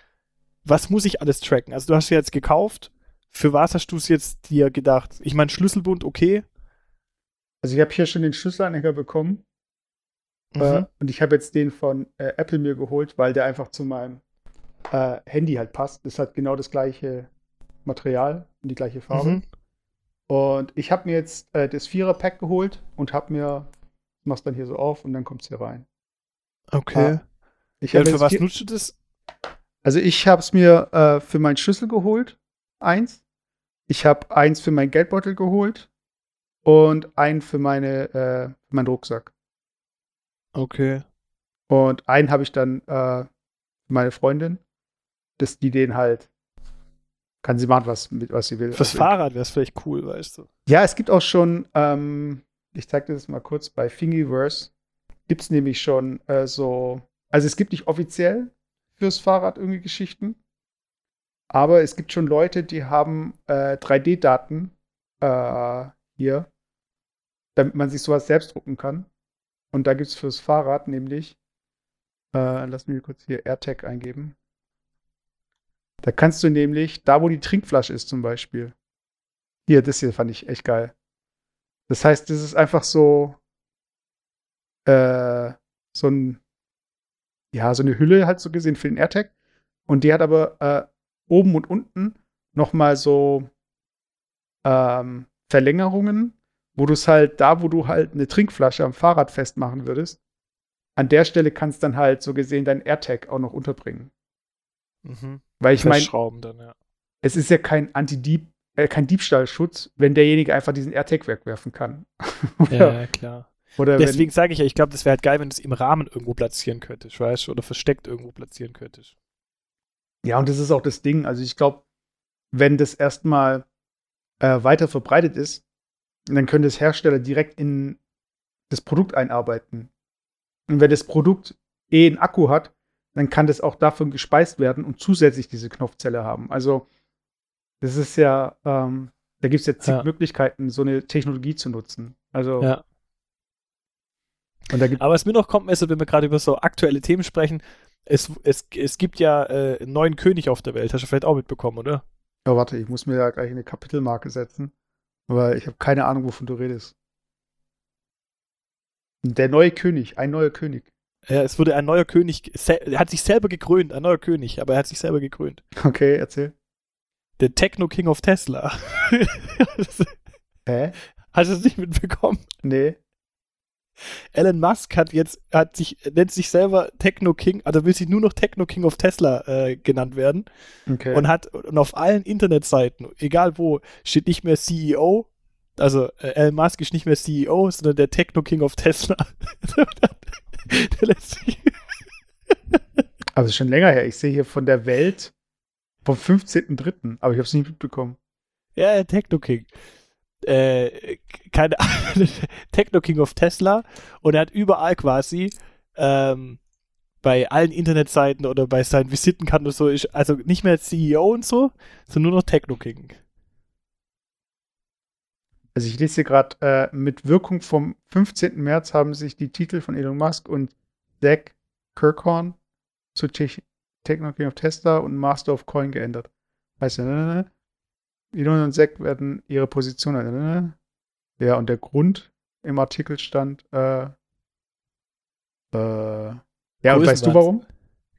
was muss ich alles tracken? Also du hast ja jetzt gekauft, für was hast du es jetzt dir gedacht? Ich meine, Schlüsselbund, okay. Also ich habe hier schon den Schlüsselanhänger bekommen äh, Mhm. und ich habe jetzt den von äh, Apple mir geholt, weil der einfach zu meinem äh, Handy halt passt. Das hat genau das gleiche Material und die gleiche Farbe. Mhm. Und ich habe mir jetzt äh, das Vierer-Pack geholt und habe mir, mach's dann hier so auf und dann kommt's hier rein. Okay. Ich ja, hab für was nutzt du das? Also ich habe es mir äh, für meinen Schlüssel geholt, eins. Ich habe eins für meinen Geldbeutel geholt und einen für meine äh, für meinen Rucksack. Okay. Und einen habe ich dann äh, meine Freundin, dass die den halt kann sie machen, was mit was sie will. Fürs Also, Fahrrad wäre es vielleicht cool, weißt du. Ja, es gibt auch schon, ähm, ich zeige dir das mal kurz, bei Thingiverse gibt es nämlich schon äh, so, also es gibt nicht offiziell fürs Fahrrad irgendwie Geschichten, aber es gibt schon Leute, die haben äh, 3D-Daten äh, hier, damit man sich sowas selbst drucken kann. Und da gibt es fürs Fahrrad nämlich, äh, lass mich kurz hier AirTag eingeben. Da kannst du nämlich, da wo die Trinkflasche ist zum Beispiel, hier, das hier fand ich echt geil. Das heißt, das ist einfach so, äh, so ein, ja, so eine Hülle halt so gesehen für den AirTag. Und die hat aber äh, oben und unten nochmal so ähm, Verlängerungen, wo du es halt da, wo du halt eine Trinkflasche am Fahrrad festmachen würdest, an der Stelle kannst dann halt so gesehen dein AirTag auch noch unterbringen. Mhm. Weil ich meine, ja. es ist ja kein Anti-Dieb, äh, kein Diebstahlschutz, wenn derjenige einfach diesen AirTag wegwerfen kann. oder, Ja, klar. oder Deswegen sage ich ja, ich glaube, das wäre halt geil, wenn du es im Rahmen irgendwo platzieren könntest, weißt du? Oder versteckt irgendwo platzieren könntest. ja, und das ist auch das Ding. Also ich glaube, wenn das erstmal äh, weiter verbreitet ist, dann können das Hersteller direkt in das Produkt einarbeiten. Und wenn das Produkt eh einen Akku hat, dann kann das auch davon gespeist werden und zusätzlich diese Knopfzelle haben. Also das ist ja, ähm, da gibt es ja zig Ja. Möglichkeiten, so eine Technologie zu nutzen. Also Ja. und Aber was mir noch kommt, ist, wenn wir gerade über so aktuelle Themen sprechen, es, es, es gibt ja äh, einen neuen König auf der Welt. Hast du vielleicht auch mitbekommen, oder? oh, warte, ich muss mir da gleich eine Kapitelmarke setzen, weil ich habe keine Ahnung, wovon du redest. Der neue König, ein neuer König. Ja, es wurde ein neuer König, er hat sich selber gekrönt, ein neuer König, aber er hat sich selber gekrönt. Okay, erzähl. Der Techno King of Tesla. Hä? Hast du es nicht mitbekommen? Nee. Elon Musk hat jetzt, hat sich, nennt sich selber Techno King, also will sich nur noch Techno King of Tesla äh, genannt werden Okay. und hat und auf allen Internetseiten, egal wo, steht nicht mehr CEO, also äh, Elon Musk ist nicht mehr CEO, sondern der Techno King of Tesla. der lässt sich, Aber es ist schon länger her. Ich sehe hier von der Welt vom 15.03., aber ich habe es nicht mitbekommen. ja, Techno King. Äh, keine Techno King of Tesla und er hat überall quasi ähm, bei allen Internetseiten oder bei seinen Visitenkarten und so ist also nicht mehr CEO und so, sondern nur noch Techno King. Also ich lese hier gerade, äh, mit Wirkung vom 15. März haben sich die Titel von Elon Musk und Zach Kirkhorn zu Te Technology of Tesla und Master of Coin geändert. Heißt ja, ne, ne, ne. Elon und Zach werden ihre Position, ne, ne, ne. Ja, und der Grund im Artikel stand, äh, äh, ja, und weißt du warum?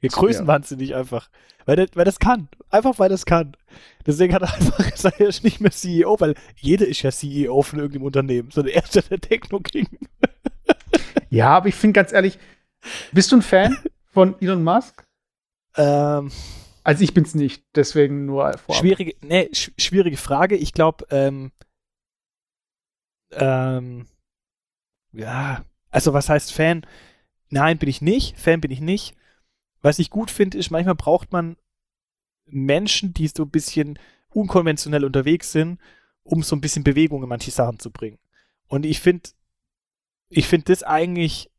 Wir So, größenwahnsinnig einfach. Weil, das, weil das kann. Einfach weil das kann. Deswegen hat er einfach gesagt, er ist nicht mehr CEO, weil jeder ist ja CEO von irgendeinem Unternehmen. Sondern er ist ja der Techno King. Ja, aber ich finde ganz ehrlich, bist du ein Fan von Elon Musk? Ähm, Also ich bin's nicht, deswegen nur vorab. schwierige, nee, sch schwierige Frage. Ich glaube, ähm, ähm, ja, also was heißt Fan? Nein, bin ich nicht. Fan bin ich nicht. Was ich gut finde, ist, manchmal braucht man Menschen, die so ein bisschen unkonventionell unterwegs sind, um so ein bisschen Bewegung in manche Sachen zu bringen. Und ich finde, ich finde das eigentlich,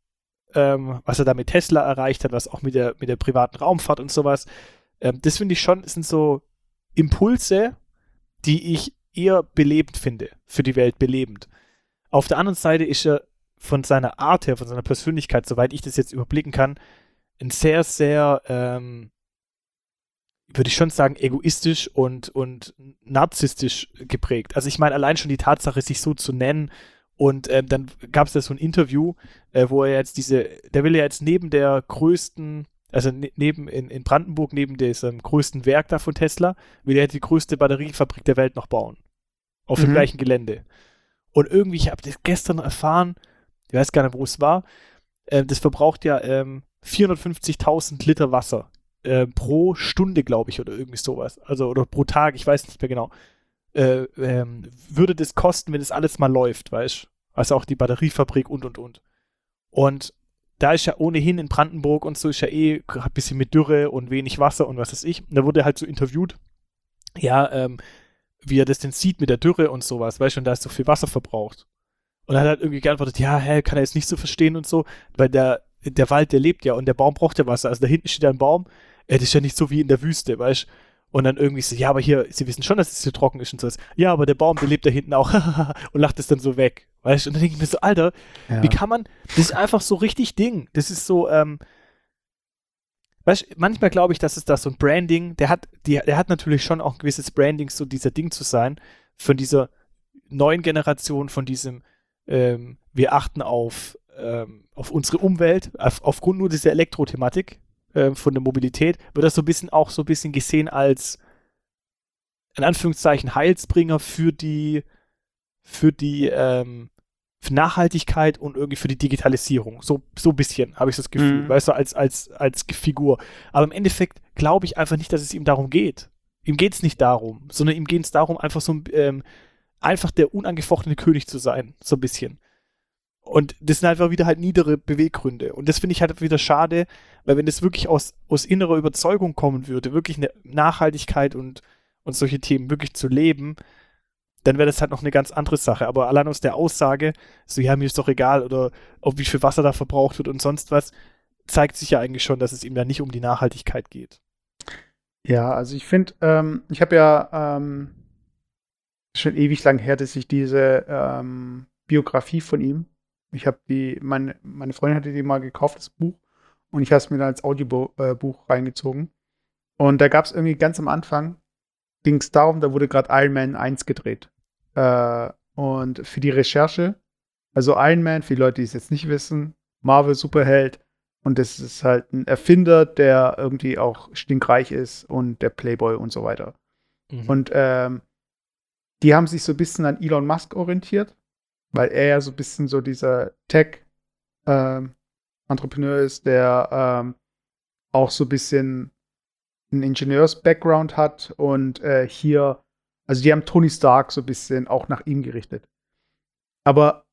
ähm, was er da mit Tesla erreicht hat, was auch mit der, mit der privaten Raumfahrt und sowas, ähm, das finde ich schon, sind so Impulse, die ich eher belebend finde, für die Welt belebend. Auf der anderen Seite ist er von seiner Art her, von seiner Persönlichkeit, soweit ich das jetzt überblicken kann, ein sehr, sehr, ähm, würde ich schon sagen, egoistisch und, und narzisstisch geprägt. Also ich meine, allein schon die Tatsache, sich so zu nennen und ähm, dann gab es da so ein Interview, äh, wo er jetzt diese, der will ja jetzt neben der größten, also ne, neben in, in Brandenburg, neben diesem größten Werk da von Tesla, will er jetzt die größte Batteriefabrik der Welt noch bauen. Auf dem Mhm. gleichen Gelände. Und irgendwie, ich habe das gestern erfahren, ich weiß gar nicht, wo es war, äh, das verbraucht ja ähm, 450.000 Liter Wasser äh, pro Stunde, glaube ich, oder irgendwie sowas. Also, oder pro Tag, ich weiß nicht mehr genau. Äh, ähm, würde das kosten, wenn das alles mal läuft, weißt du? Also auch die Batteriefabrik und und und. Und da ist ja ohnehin in Brandenburg und so ist ja eh ein bisschen mit Dürre und wenig Wasser und was weiß ich. Und da wurde halt so interviewt, ja, ähm, wie er das denn sieht mit der Dürre und sowas, weißt du, und da ist so viel Wasser verbraucht. Und er hat halt irgendwie geantwortet, ja, hä, kann er jetzt nicht so verstehen und so, weil der, der Wald, der lebt ja und der Baum braucht ja Wasser. Also da hinten steht ja ein Baum, äh, das ist ja nicht so wie in der Wüste, weißt Und dann irgendwie so, ja, aber hier, sie wissen schon, dass es hier trocken ist und so. Ja, aber der Baum, der lebt da hinten auch und lacht es dann so weg. Weißt du? Und dann denke ich mir so, Alter, Ja. wie kann man, das ist einfach so richtig Ding. Das ist so, ähm, weißt du, manchmal glaube ich, dass es da so ein Branding, der hat, die, der hat natürlich schon auch ein gewisses Branding, so dieser Ding zu sein, von dieser neuen Generation, von diesem, ähm, wir achten auf, ähm, auf unsere Umwelt, auf, aufgrund nur dieser Elektrothematik ähm, von der Mobilität, wird das so ein bisschen auch so ein bisschen gesehen als in Anführungszeichen Heilsbringer für die, für die, ähm, für Nachhaltigkeit und irgendwie für die Digitalisierung. So, so ein bisschen habe ich das Gefühl, Mhm. weißt du, als, als, als Figur. Aber im Endeffekt glaube ich einfach nicht, dass es ihm darum geht. Ihm geht es nicht darum, sondern ihm geht es darum, einfach so ein, ähm, einfach der unangefochtene König zu sein, so ein bisschen. Und das sind einfach wieder halt niedere Beweggründe. Und das finde ich halt wieder schade, weil wenn das wirklich aus, aus innerer Überzeugung kommen würde, wirklich eine Nachhaltigkeit und, und solche Themen wirklich zu leben, dann wäre das halt noch eine ganz andere Sache. Aber allein aus der Aussage, so ja, mir ist doch egal, oder ob wie viel Wasser da verbraucht wird und sonst was, zeigt sich ja eigentlich schon, dass es ihm da nicht um die Nachhaltigkeit geht. Ja, also ich finde, ähm, ich habe ja ähm, schon ewig lang her, dass ich diese ähm, Biografie von ihm, ich habe die, meine, meine Freundin hatte die mal gekauft, das Buch, und ich habe es mir dann als Audiobuch äh, Buch reingezogen. Und da gab es irgendwie ganz am Anfang, ging es darum, da wurde gerade Iron Man 1 gedreht. Äh, und für die Recherche, also Iron Man, für die Leute, die es jetzt nicht wissen, Marvel Superheld, und das ist halt ein Erfinder, der irgendwie auch stinkreich ist und der Playboy und so weiter. Mhm. Und ähm, die haben sich so ein bisschen an Elon Musk orientiert, weil er ja so ein bisschen so dieser Tech-Entrepreneur ist, der ähm, auch so ein bisschen einen Ingenieurs-Background hat und äh, hier, also die haben Tony Stark so ein bisschen auch nach ihm gerichtet. Aber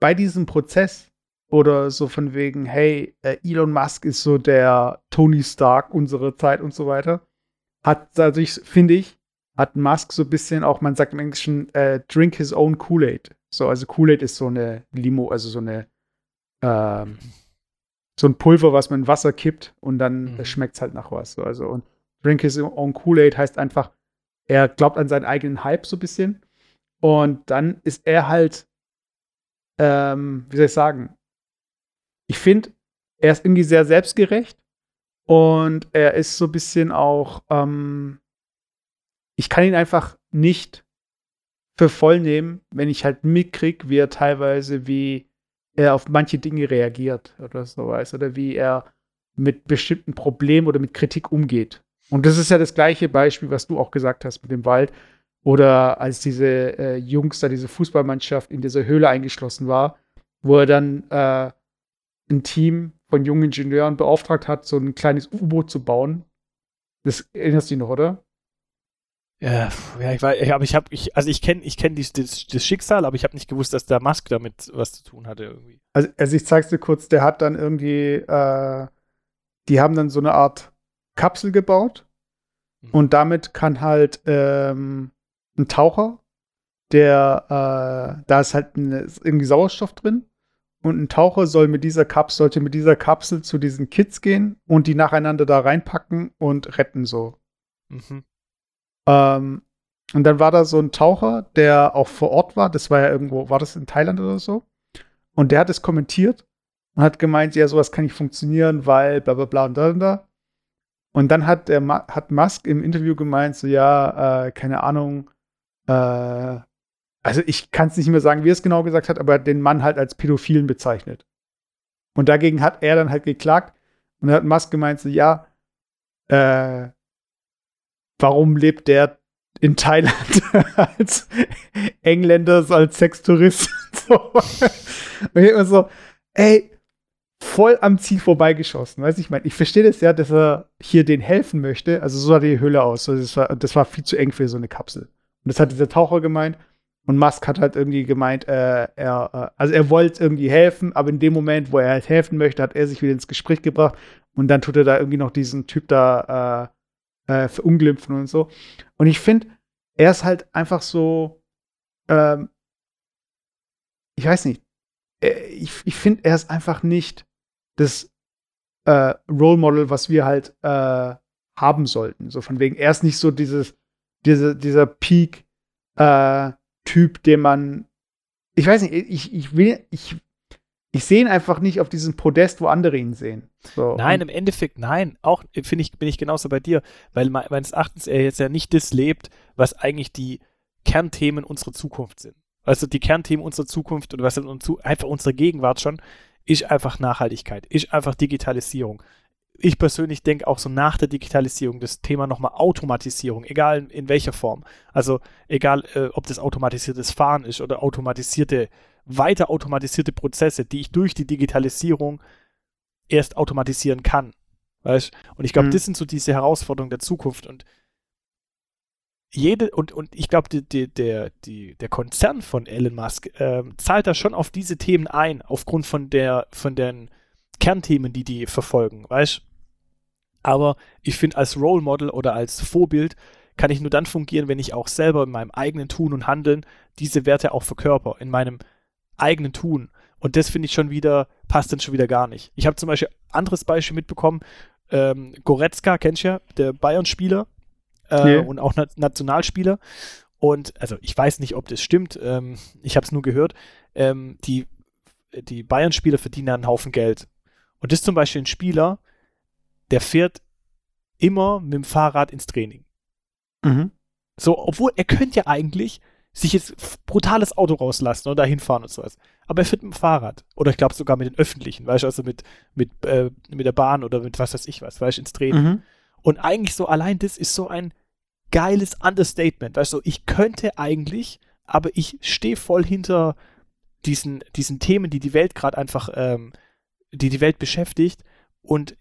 bei diesem Prozess oder so von wegen, hey, äh, Elon Musk ist so der Tony Stark unserer Zeit und so weiter, hat dadurch, finde ich, hat Musk so ein bisschen auch, man sagt im Englischen, äh, drink his own Kool-Aid. So, also Kool-Aid ist so eine Limo, also so eine, ähm, so ein Pulver, was man in Wasser kippt und dann Mhm. schmeckt es halt nach was. So, also, und drink his own Kool-Aid heißt einfach, er glaubt an seinen eigenen Hype so ein bisschen. Und dann ist er halt, ähm, wie soll ich sagen, ich finde, er ist irgendwie sehr selbstgerecht und er ist so ein bisschen auch, ähm, ich kann ihn einfach nicht für voll nehmen, wenn ich halt mitkrieg, wie er teilweise, wie er auf manche Dinge reagiert oder so weiß, oder wie er mit bestimmten Problemen oder mit Kritik umgeht. Und das ist ja das gleiche Beispiel, was du auch gesagt hast mit dem Wald. Oder als diese äh, Jungs da, diese Fußballmannschaft in dieser Höhle eingeschlossen war, wo er dann äh, ein Team von jungen Ingenieuren beauftragt hat, so ein kleines U-Boot zu bauen. Das erinnerst du dich noch, oder? Ja, pf, ja, ich weiß, aber ich habe, ich, also ich kenne, ich kenne das, das Schicksal, aber ich habe nicht gewusst, dass der Musk damit was zu tun hatte irgendwie. Also, also ich zeig's dir kurz, der hat dann irgendwie, äh, die haben dann so eine Art Kapsel gebaut Mhm. und damit kann halt ähm, ein Taucher, der, äh, da ist halt eine, ist irgendwie Sauerstoff drin und ein Taucher soll mit dieser Kapsel, sollte mit dieser Kapsel zu diesen Kids gehen und die nacheinander da reinpacken und retten so. Mhm. Ähm, und dann war da so ein Taucher, der auch vor Ort war. Das war ja irgendwo, war das in Thailand oder so? Und der hat es kommentiert und hat gemeint, ja, sowas kann nicht funktionieren, weil bla bla bla und da und da. Und dann hat der Ma hat Musk im Interview gemeint, so ja, äh, keine Ahnung, äh, also ich kann es nicht mehr sagen, wie er es genau gesagt hat, aber er den Mann halt als Pädophilen bezeichnet. Und dagegen hat er dann halt geklagt und dann hat Musk gemeint, so ja, äh, warum lebt der in Thailand als Engländer, als Sextourist? so. Und ich immer so, ey, voll am Ziel vorbeigeschossen. Weißt du, ich meine, ich verstehe das ja, dass er hier den helfen möchte. Also so sah die Höhle aus. Das, war, das war viel zu eng für so eine Kapsel. Und das hat dieser Taucher gemeint. Und Musk hat halt irgendwie gemeint, äh, er, äh, also er wollte irgendwie helfen, aber in dem Moment, wo er halt helfen möchte, hat er sich wieder ins Gespräch gebracht. Und dann tut er da irgendwie noch diesen Typ da äh, verunglimpfen und so. Und ich finde, er ist halt einfach so, ähm, ich weiß nicht, äh, ich, ich finde, er ist einfach nicht das äh, Role Model, was wir halt äh, haben sollten. So von wegen, er ist nicht so dieses, diese, dieser Peak, äh, den man, ich weiß nicht, ich, ich will, ich, ich sehe ihn einfach nicht auf diesem Podest, wo andere ihn sehen. So, Nein, und- im Endeffekt, nein. Auch finde ich, bin ich genauso bei dir, weil me meines Erachtens er jetzt ja nicht das lebt, was eigentlich die Kernthemen unserer Zukunft sind. Also die Kernthemen unserer Zukunft oder was einfach unsere Gegenwart schon, ist einfach Nachhaltigkeit, ist einfach Digitalisierung. Ich persönlich denke auch so nach der Digitalisierung das Thema nochmal Automatisierung, egal in, welcher Form. Also egal, äh, ob das automatisiertes Fahren ist oder automatisierte, weiter automatisierte Prozesse, die ich durch die Digitalisierung erst automatisieren kann. Weißt? Und ich glaube, Mhm. das sind so diese Herausforderungen der Zukunft. Und jede, und, und ich glaube, die, die, der, die, der Konzern von Elon Musk ähm, zahlt da schon auf diese Themen ein, aufgrund von der, von den Kernthemen, die die verfolgen, weißt? Aber ich finde, als Role Model oder als Vorbild kann ich nur dann fungieren, wenn ich auch selber in meinem eigenen Tun und Handeln diese Werte auch verkörper, in meinem eigenen Tun. Und das finde ich schon wieder, passt dann schon wieder gar nicht. Ich habe zum Beispiel anderes Beispiel mitbekommen, ähm, Goretzka, kennst du ja, der Bayern-Spieler äh, Nee. und auch Na Nationalspieler. Und also ich weiß nicht, ob das stimmt, ähm, ich habe es nur gehört, ähm, die, die Bayern-Spieler verdienen einen Haufen Geld. Und das ist zum Beispiel ein Spieler, der fährt immer mit dem Fahrrad ins Training. Mhm. So, obwohl er könnte ja eigentlich sich jetzt brutales Auto rauslassen oder dahin fahren und sowas. Aber er fährt mit dem Fahrrad. Oder ich glaube sogar mit den öffentlichen, weißt du, also mit, mit, äh, mit der Bahn oder mit was weiß ich was, weißt du, ins Training. Mhm. Und eigentlich so allein das ist so ein geiles Understatement. Weißt du, ich könnte eigentlich, aber ich stehe voll hinter diesen, diesen Themen, die die Welt gerade einfach, ähm, die die Welt beschäftigt. Und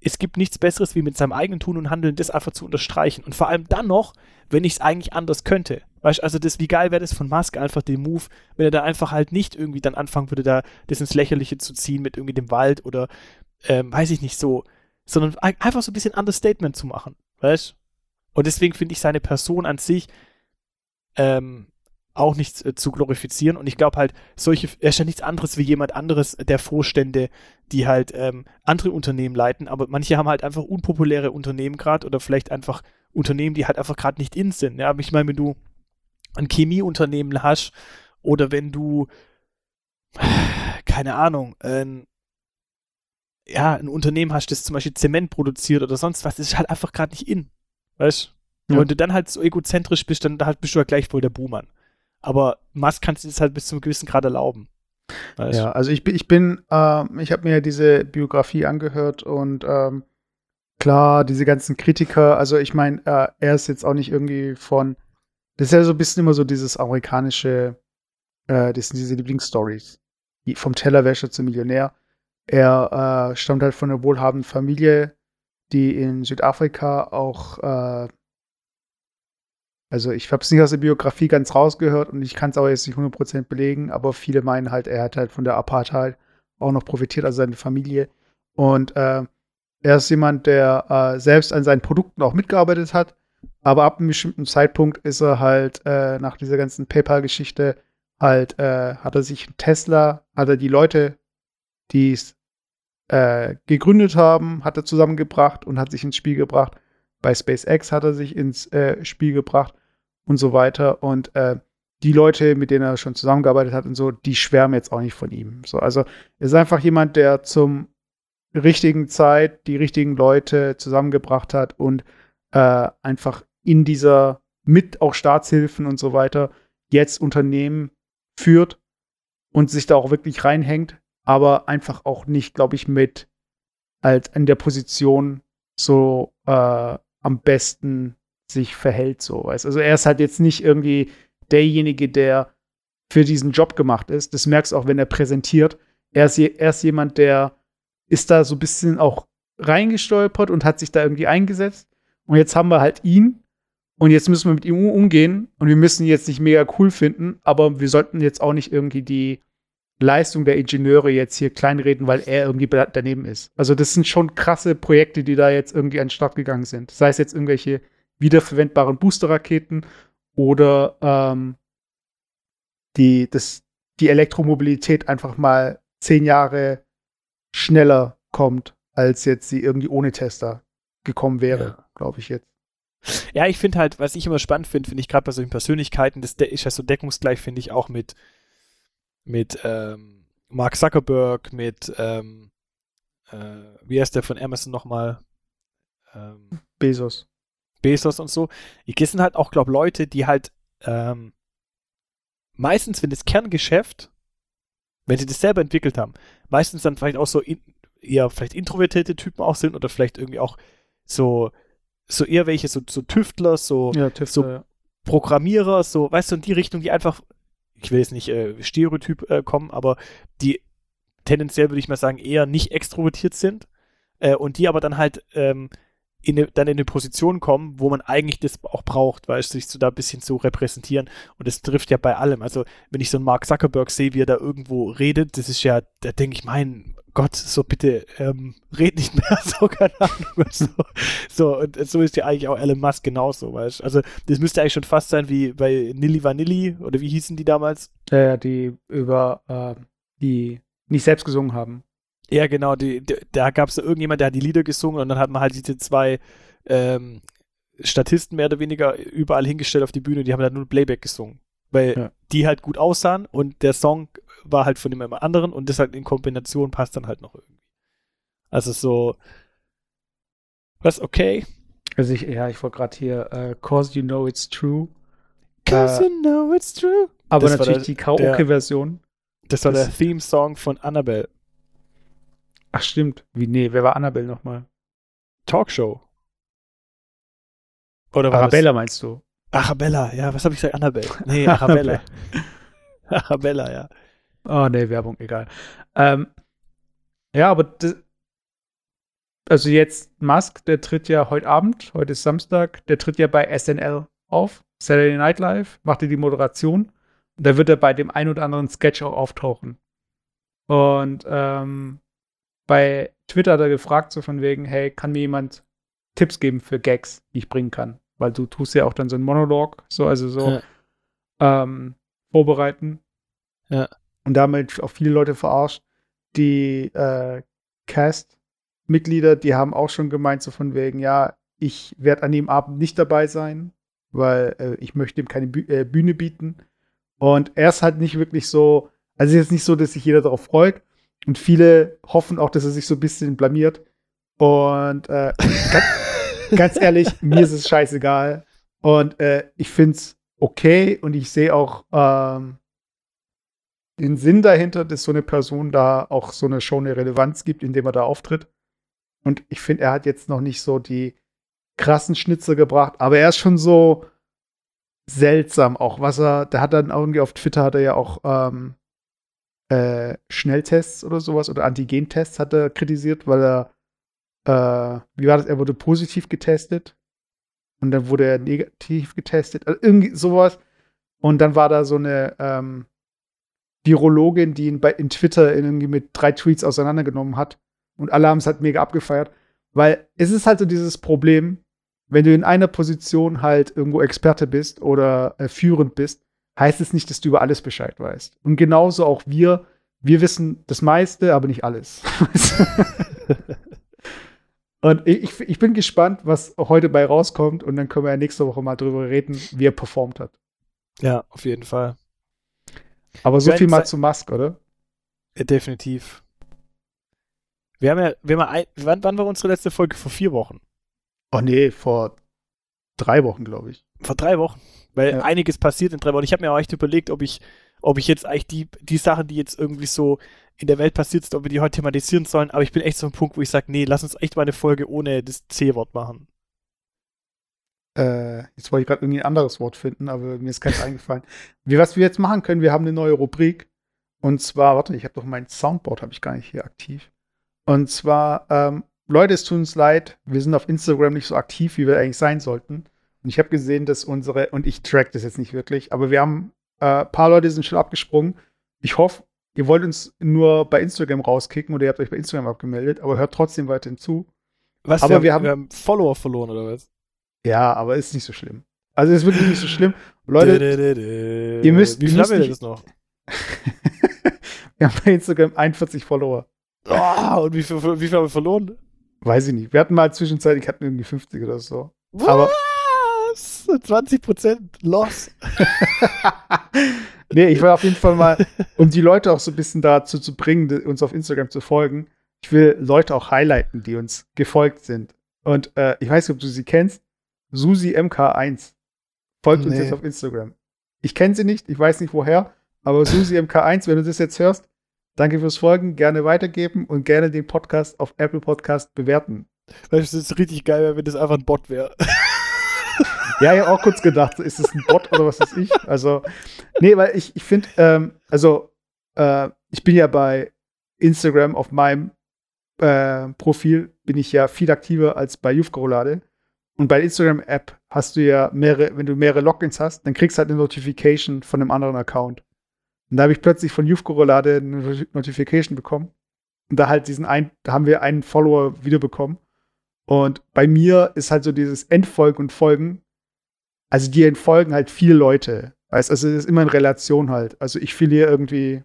es gibt nichts Besseres, wie mit seinem eigenen Tun und Handeln das einfach zu unterstreichen. Und vor allem dann noch, wenn ich es eigentlich anders könnte. Weißt du, also das, wie geil wäre das von Musk, einfach den Move, wenn er da einfach halt nicht irgendwie dann anfangen würde, da das ins Lächerliche zu ziehen mit irgendwie dem Wald oder, ähm, weiß ich nicht, so, sondern ein- einfach so ein bisschen Understatement zu machen, weißt Und deswegen finde ich seine Person an sich ähm, auch nicht äh, zu glorifizieren. Und ich glaube halt, solche, er ist ja nichts anderes wie jemand anderes der Vorstände, die halt ähm, andere Unternehmen leiten, aber manche haben halt einfach unpopuläre Unternehmen gerade oder vielleicht einfach Unternehmen, die halt einfach gerade nicht in sind. Ja, aber ich meine, wenn du ein Chemieunternehmen hast oder wenn du, keine Ahnung, ein ja, ein Unternehmen hast, das zum Beispiel Zement produziert oder sonst was, das ist halt einfach gerade nicht in. Weißt du? Ja. Wenn du dann halt so egozentrisch bist, dann halt bist du ja gleich wohl der Buhmann. Aber Musk du das halt bis zu einem gewissen Grad erlauben. Weißt Ja, also ich bin, ich bin, ähm, ich habe mir diese Biografie angehört und ähm, klar, diese ganzen Kritiker, also ich meine, äh, er ist jetzt auch nicht irgendwie von, das ist ja so ein bisschen immer so dieses amerikanische, äh, das sind diese Lieblingsstories. Die- Vom Tellerwäscher zum Millionär. Er äh, stammt halt von einer wohlhabenden Familie, die in Südafrika auch, äh, also ich habe es nicht aus der Biografie ganz rausgehört und ich kann es auch jetzt nicht 100% belegen, aber viele meinen halt, er hat halt von der Apartheid auch noch profitiert, also seine Familie. Und äh, er ist jemand, der äh, selbst an seinen Produkten auch mitgearbeitet hat, aber ab einem bestimmten Zeitpunkt ist er halt äh, nach dieser ganzen PayPal-Geschichte halt, äh, hat er sich Tesla, hat er die Leute, die es äh, gegründet haben, hat er zusammengebracht und hat sich ins Spiel gebracht. Bei SpaceX hat er sich ins äh, Spiel gebracht und so weiter. Und äh, die Leute, mit denen er schon zusammengearbeitet hat und so, die schwärmen jetzt auch nicht von ihm. So, also er ist einfach jemand, der zum richtigen Zeit die richtigen Leute zusammengebracht hat und äh, einfach in dieser mit auch Staatshilfen und so weiter jetzt Unternehmen führt und sich da auch wirklich reinhängt, aber einfach auch nicht, glaube ich, mit als in der Position so äh, am besten sich verhält, so weißt. Also er ist halt jetzt nicht irgendwie derjenige, der für diesen Job gemacht ist. Das merkst du auch, wenn er präsentiert. Er ist, je, er ist jemand, der ist da so ein bisschen auch reingestolpert und hat sich da irgendwie eingesetzt. Und jetzt haben wir halt ihn. Und jetzt müssen wir mit ihm umgehen. Und wir müssen ihn jetzt nicht mega cool finden, aber wir sollten jetzt auch nicht irgendwie die Leistung der Ingenieure jetzt hier kleinreden, weil er irgendwie da- daneben ist. Also das sind schon krasse Projekte, die da jetzt irgendwie an den Start gegangen sind. Sei es jetzt irgendwelche wiederverwendbaren Boosterraketen oder ähm, die, das, die Elektromobilität einfach mal zehn Jahre schneller kommt, als jetzt sie irgendwie ohne Tester gekommen wäre. Ja. glaube ich jetzt. Ja, ich finde halt, was ich immer spannend finde, finde ich gerade bei solchen Persönlichkeiten, das ist ja so deckungsgleich, finde ich, auch mit, mit ähm, Mark Zuckerberg, mit, ähm, äh, wie heißt der von Amazon nochmal? Ähm, Bezos. Bezos und so. Das sind halt auch, glaube Leute, die halt ähm, meistens, wenn das Kerngeschäft, wenn sie das selber entwickelt haben, meistens dann vielleicht auch so in, eher vielleicht introvertierte Typen auch sind oder vielleicht irgendwie auch so, so eher welche, so, so Tüftler, so Ja, TÜV, so- ja. Programmierer, so, weißt du, in die Richtung, die einfach, ich will jetzt nicht äh, Stereotyp äh, kommen, aber die tendenziell, würde ich mal sagen, eher nicht extrovertiert sind äh, und die aber dann halt ähm, in eine, dann in eine Position kommen, wo man eigentlich das auch braucht, weißt du, sich so da ein bisschen zu repräsentieren. Und das trifft ja bei allem. Also, wenn ich so einen Mark Zuckerberg sehe, wie er da irgendwo redet, das ist ja, da denke ich, mein Gott, so bitte, ähm, red nicht mehr, so, keine Ahnung. So, so, und so ist ja eigentlich auch Elon Musk genauso, weißt. Also, das müsste eigentlich schon fast sein wie bei Nilly Vanilli, oder wie hießen die damals? Ja, die über äh, die nicht selbst gesungen haben. Ja, genau, die, die, da gab es irgendjemand, der hat die Lieder gesungen und dann hat man halt diese zwei ähm, Statisten mehr oder weniger überall hingestellt auf die Bühne, die haben dann nur Playback gesungen. Weil Ja. die halt gut aussahen und der Song war halt von dem anderen und das halt in Kombination passt dann halt noch irgendwie. Also so, was okay? Also ich, ja, ich wollte gerade hier, äh, Cause You Know It's True. Cause Äh, you know it's true. Aber Das natürlich der- die Karaoke-Version. Das war der das- Theme-Song von Annabelle. Ach stimmt. Wie, nee, wer war Annabelle nochmal? Talkshow. Oder war Arabella meinst du? Das? Arabella, ja, was habe ich gesagt? Annabelle. Nee, Arabella. Arabella, ja. Oh, nee, Werbung, egal. Ähm, ja, aber das, also jetzt Musk, der tritt ja heute Abend, heute ist Samstag, der tritt ja bei SNL auf, Saturday Night Live, macht er die Moderation da wird er bei dem ein oder anderen Sketch auch auftauchen. Und ähm, bei Twitter hat er gefragt, so von wegen, hey, kann mir jemand Tipps geben für Gags, die ich bringen kann? Weil du tust ja auch dann so einen Monolog, so, also so ähm, vorbereiten. Ja. Und damit auch viele Leute verarscht. Die äh, Cast-Mitglieder, die haben auch schon gemeint, so von wegen, ja, ich werde an dem Abend nicht dabei sein, weil äh, ich möchte ihm keine Büh äh, Bühne bieten. Und er ist halt nicht wirklich so, also es ist jetzt nicht so, dass sich jeder darauf freut. Und viele hoffen auch, dass er sich so ein bisschen blamiert. Und äh, ganz, ganz ehrlich, mir ist es scheißegal. Und äh, ich finde es okay und ich sehe auch ähm, den Sinn dahinter, dass so eine Person da auch so eine Show eine Relevanz gibt, indem er da auftritt. Und ich finde, er hat jetzt noch nicht so die krassen Schnitzer gebracht, aber er ist schon so seltsam auch, was er, der hat dann irgendwie auf Twitter hat er ja auch ähm, äh, Schnelltests oder sowas oder Antigentests hat er kritisiert, weil er, äh, wie war das, er wurde positiv getestet und dann wurde er negativ getestet, also irgendwie sowas. Und dann war da so eine ähm, Virologin, die ihn bei, in Twitter irgendwie mit drei Tweets auseinandergenommen hat. Und alle haben es halt mega abgefeiert. Weil es ist halt so dieses Problem, wenn du in einer Position halt irgendwo Experte bist oder äh, führend bist, heißt es nicht, dass du über alles Bescheid weißt. Und genauso auch wir, wir wissen das meiste, aber nicht alles. und ich, ich bin gespannt, was heute bei rauskommt. Und dann können wir ja nächste Woche mal drüber reden, wie er performt hat. Ja, auf jeden Fall. Aber so viel mal zu Musk, oder? Definitiv. Wir haben ja, wir haben ja ein, wann, wann war unsere letzte Folge? Vor vier Wochen. Oh nee, vor drei Wochen, glaube ich. Vor drei Wochen. Weil Ja. einiges passiert in drei Wochen. Ich habe mir auch echt überlegt, ob ich, ob ich jetzt eigentlich die, die Sachen, die jetzt irgendwie so in der Welt passiert sind, ob wir die heute thematisieren sollen. Aber ich bin echt so ein Punkt, wo ich sage, nee, lass uns echt mal eine Folge ohne das C-Wort machen. Äh, jetzt wollte ich gerade irgendwie ein anderes Wort finden, aber mir ist keins eingefallen. Wie, was wir jetzt machen können, wir haben eine neue Rubrik. Und zwar, warte, ich habe doch mein Soundboard, habe ich gar nicht hier aktiv. Und zwar, ähm, Leute, es tut uns leid, wir sind auf Instagram nicht so aktiv, wie wir eigentlich sein sollten. Und ich habe gesehen, dass unsere, und ich track das jetzt nicht wirklich, aber wir haben, äh, ein paar Leute sind schon abgesprungen. Ich hoffe, ihr wollt uns nur bei Instagram rauskicken oder ihr habt euch bei Instagram abgemeldet, aber hört trotzdem weiterhin zu. Was? Aber wir, haben, wir haben- Follower verloren, oder was? Ja, aber ist nicht so schlimm. Also ist wirklich nicht so schlimm. Leute, ihr müsst- Wie viel haben wir noch? wir haben bei Instagram 41 Follower. Oh, und wie viel, wie viel haben wir verloren? Weiß ich nicht. Wir hatten mal zwischenzeitlich, hatten irgendwie 50 oder so. Aber- Was? 20% Loss. nee, ich will auf jeden Fall mal, um die Leute auch so ein bisschen dazu zu bringen, uns auf Instagram zu folgen. Ich will Leute auch highlighten, die uns gefolgt sind. Und äh, ich weiß nicht, ob du sie kennst. Susi MK1 folgt uns Nee. jetzt auf Instagram. Ich kenne sie nicht, ich weiß nicht woher, aber Susi MK1, wenn du das jetzt hörst, danke fürs Folgen, gerne weitergeben und gerne den Podcast auf Apple Podcast bewerten. Das ist richtig geil, wenn das einfach ein Bot wäre. Ja, ich habe auch kurz gedacht, ist es ein Bot oder was weiß ich? Also, nee, weil ich, ich finde, ähm, also, äh, ich bin ja bei Instagram auf meinem äh, Profil, bin ich ja viel aktiver als bei Jufkorolade. Und bei Instagram-App hast du ja mehrere, wenn du mehrere Logins hast, dann kriegst du halt eine Notification von einem anderen Account. Und da habe ich plötzlich von Jufkorolade eine Not- Notification bekommen. Und da halt diesen ein, da haben wir einen Follower wiederbekommen. Und bei mir ist halt so dieses Entfolgen und Folgen, also die entfolgen halt viele Leute. Weißt also es ist immer in Relation halt. Also ich verliere irgendwie,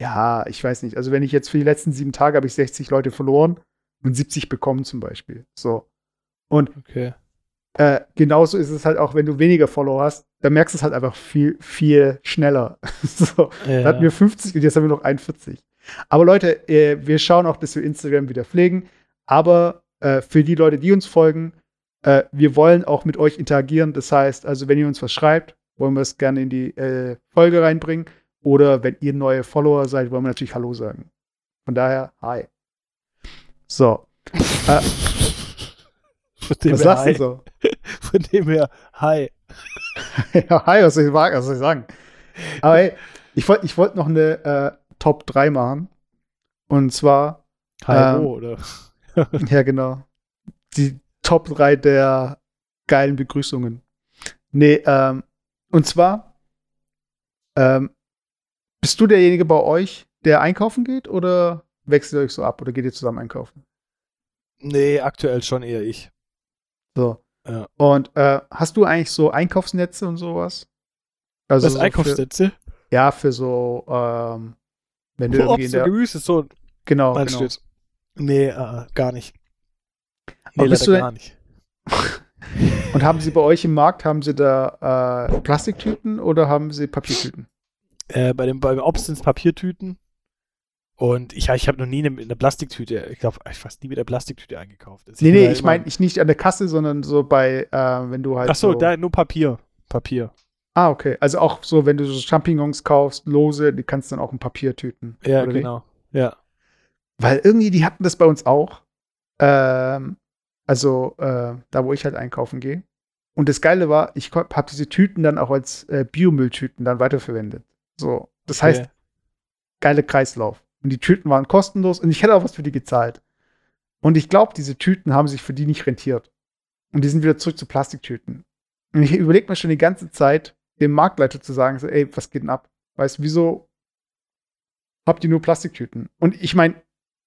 ja, ich weiß nicht. Also wenn ich jetzt für die letzten sieben Tage habe ich 60 Leute verloren und 70 bekommen zum Beispiel. So. Und Okay. äh, genauso ist es halt auch, wenn du weniger Follower hast, dann merkst du es halt einfach viel, viel schneller. so. Da hatten wir 50 und jetzt haben wir noch 41. Aber Leute, äh, wir schauen auch, dass wir Instagram wieder pflegen. Aber äh, für die Leute, die uns folgen, äh, wir wollen auch mit euch interagieren. Das heißt, also wenn ihr uns was schreibt, wollen wir es gerne in die äh, Folge reinbringen. Oder wenn ihr neue Follower seid, wollen wir natürlich Hallo sagen. Von daher, hi. So. äh, Von dem was sagst du so? Von dem her, hi. ja, hi, was soll ich, sagen? was soll ich sagen? Aber hey, ich wollte ich wollt noch eine äh, Top 3 machen. Und zwar, Hi, Ähm, wo, oder? ja genau, die Top 3 der geilen Begrüßungen. Nee, ähm, und zwar, ähm, bist du derjenige bei euch, der einkaufen geht oder wechselt ihr euch so ab oder geht ihr zusammen einkaufen? Nee, aktuell schon eher ich. So. Ja. Und äh, hast du eigentlich so Einkaufsnetze und sowas? Also Was so für, Einkaufssätze? ja, für so, ähm, wenn du Wo irgendwie in der, Gemüse, so genau, genau. Nee, äh, gar nicht. Nee, bist du gar nicht. Und haben sie bei euch im Markt, haben sie da äh, Plastiktüten oder haben sie Papiertüten? Äh, bei dem beim Obst sind es Papiertüten. Und ich, ich habe noch nie eine, eine Plastiktüte, ich glaube, ich fast nie mit der Plastiktüte eingekauft. Also Nee, nee, ich meine ich nicht an der Kasse, sondern so bei, äh, wenn du halt. Ach so, so da nur Papier. Papier. Ah, okay. Also auch so, wenn du so Champignons kaufst, lose, die kannst du dann auch in Papiertüten. Ja, genau. Ja. Weil irgendwie, die hatten das bei uns auch. Ähm, also, äh, da wo ich halt einkaufen gehe. Und das Geile war, ich habe diese Tüten dann auch als äh, Biomülltüten dann weiterverwendet. So. Das Okay. heißt, geile Kreislauf. Und die Tüten waren kostenlos und ich hätte auch was für die gezahlt. Und ich glaube, diese Tüten haben sich für die nicht rentiert. Und die sind wieder zurück zu Plastiktüten. Und ich überlege mir schon die ganze Zeit, dem Marktleiter zu sagen, so, ey, was geht denn ab? Weißt du, wieso habt ihr nur Plastiktüten? Und ich meine,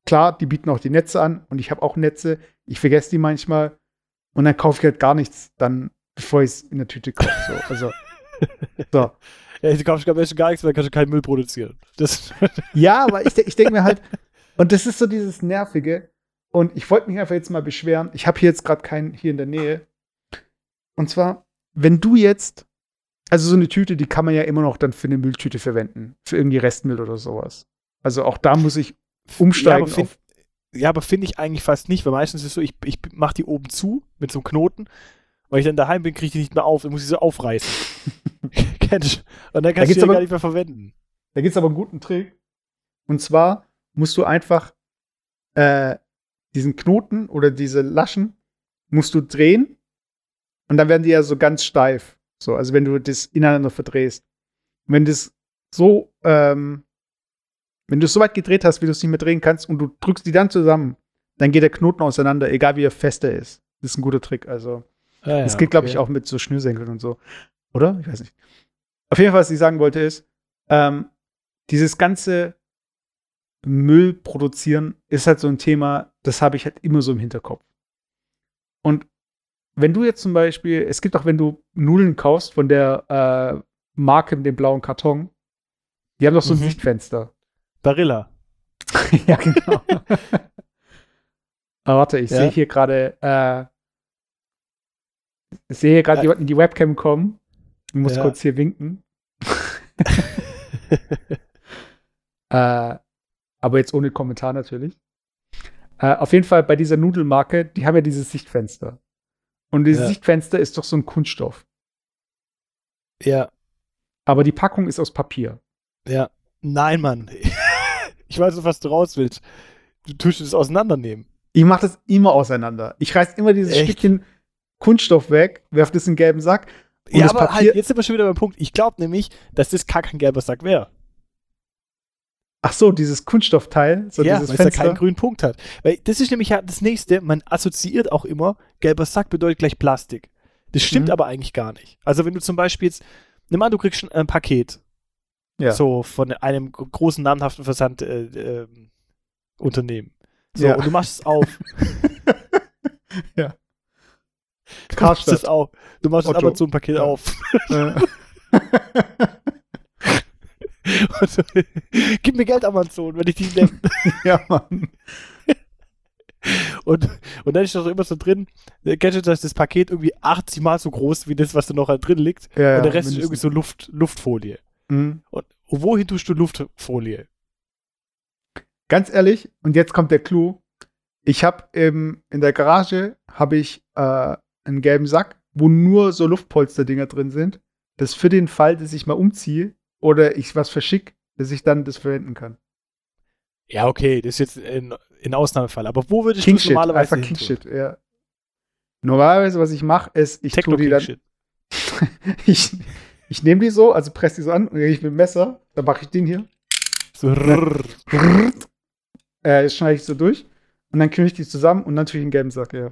klar, die bieten auch die Netze an und ich habe auch Netze. Ich vergesse die manchmal und dann kaufe ich halt gar nichts, dann, bevor ich es in der Tüte kaufe. So. Also, so. Ja, du kaufst am besten gar nichts, weil dann kannst du keinen Müll produzieren. Das, Ja, aber ich, ich denke mir halt, und das ist so dieses Nervige. Und ich wollte mich einfach jetzt mal beschweren. Ich habe hier jetzt gerade keinen hier in der Nähe. Und zwar, wenn du jetzt, also so eine Tüte, die kann man ja immer noch dann für eine Mülltüte verwenden. Für irgendwie Restmüll oder sowas. Also auch da muss ich umsteigen. Ja, aber auf, ja, aber finde ich eigentlich fast nicht, weil meistens ist es so, ich, ich mache die oben zu mit so einem Knoten. Weil ich dann daheim bin, kriege ich die nicht mehr auf. Dann muss ich sie aufreißen. Kennst du? Und dann kannst du gibt's die aber- gar nicht mehr verwenden. Da gibt es aber einen guten Trick. Und zwar musst du einfach äh, diesen Knoten oder diese Laschen musst du drehen und dann werden die ja so ganz steif. So, also wenn du das ineinander verdrehst. Und wenn das so, ähm, wenn du es so weit gedreht hast, wie du es nicht mehr drehen kannst und du drückst die dann zusammen, dann geht der Knoten auseinander, egal wie er fester ist. Das ist ein guter Trick. Also, Ah, das ja, geht, glaube okay. ich, auch mit so Schnürsenkeln und so. Oder? Ich weiß nicht. Auf jeden Fall, was ich sagen wollte, ist, ähm, dieses ganze Müll produzieren ist halt so ein Thema, das habe ich halt immer so im Hinterkopf. Und wenn du jetzt zum Beispiel, es gibt auch, wenn du Nudeln kaufst von der äh, Marke mit dem blauen Karton, die haben doch so ein Mhm. Sichtfenster. Barilla. ja, genau. Ah, warte, ich Ja? sehe hier gerade, äh, ich sehe hier gerade Äh. jemanden in die Webcam kommen. Ich muss Ja. kurz hier winken. Äh, aber jetzt ohne Kommentar natürlich. Äh, auf jeden Fall bei dieser Nudelmarke, die haben ja dieses Sichtfenster. Und dieses Ja. Sichtfenster ist doch so ein Kunststoff. ja, Aber die Packung ist aus Papier. ja. Nein, Mann. Ich weiß, auf was du raus willst. Du tust es auseinandernehmen. Ich mache das immer auseinander. Ich reiß immer dieses Echt? Stückchen Kunststoff weg, werf das in den gelben Sack. Und ja, aber halt, jetzt sind wir schon wieder beim Punkt. Ich glaube nämlich, dass das gar kein gelber Sack wäre. Ach so, dieses Kunststoffteil, so ja, dieses weil es da keinen grünen Punkt hat. Weil das ist nämlich ja das nächste, man assoziiert auch immer, gelber Sack bedeutet gleich Plastik. Das stimmt Mhm. aber eigentlich gar nicht. Also wenn du zum Beispiel jetzt, nimm an, du kriegst ein Paket, Ja. so von einem gro- großen namhaften Versand äh, Unternehmen. So, Ja. und du machst es auf. Ja. Du machst es Karstadt. auf. Du machst das Otto. Amazon-Paket Ja. auf. Äh, Und so, Gib mir Geld, Amazon, wenn ich dich nenne. ja, Mann. Und, und dann ist doch immer so drin, äh, kennst du das, das Paket irgendwie 80 Mal so groß wie das, was da noch drin liegt. Ja, und der ja, Rest ist irgendwie so Luft, Luftfolie. Mhm. Und, wohin tust du Luftfolie? Ganz ehrlich, und jetzt kommt der Clou. Ich habe in der Garage habe ich äh, einen gelben Sack, wo nur so Luftpolsterdinger drin sind. Das für den Fall, dass ich mal umziehe oder ich was verschicke, dass ich dann das verwenden kann. Ja, okay, das ist jetzt ein, ein Ausnahmefall. Aber wo würdest King du es Shit, normalerweise einfach hin King tun? Shit, ja. Normalerweise, was ich mache, ist, ich Techno tue die dann, ich, ich nehme die so, also presse die so an und gehe ich mit dem Messer, dann mache ich den hier, So, rrrr. äh, das schneide ich so durch und dann kümmere ich die zusammen und natürlich einen gelben Sack, ja.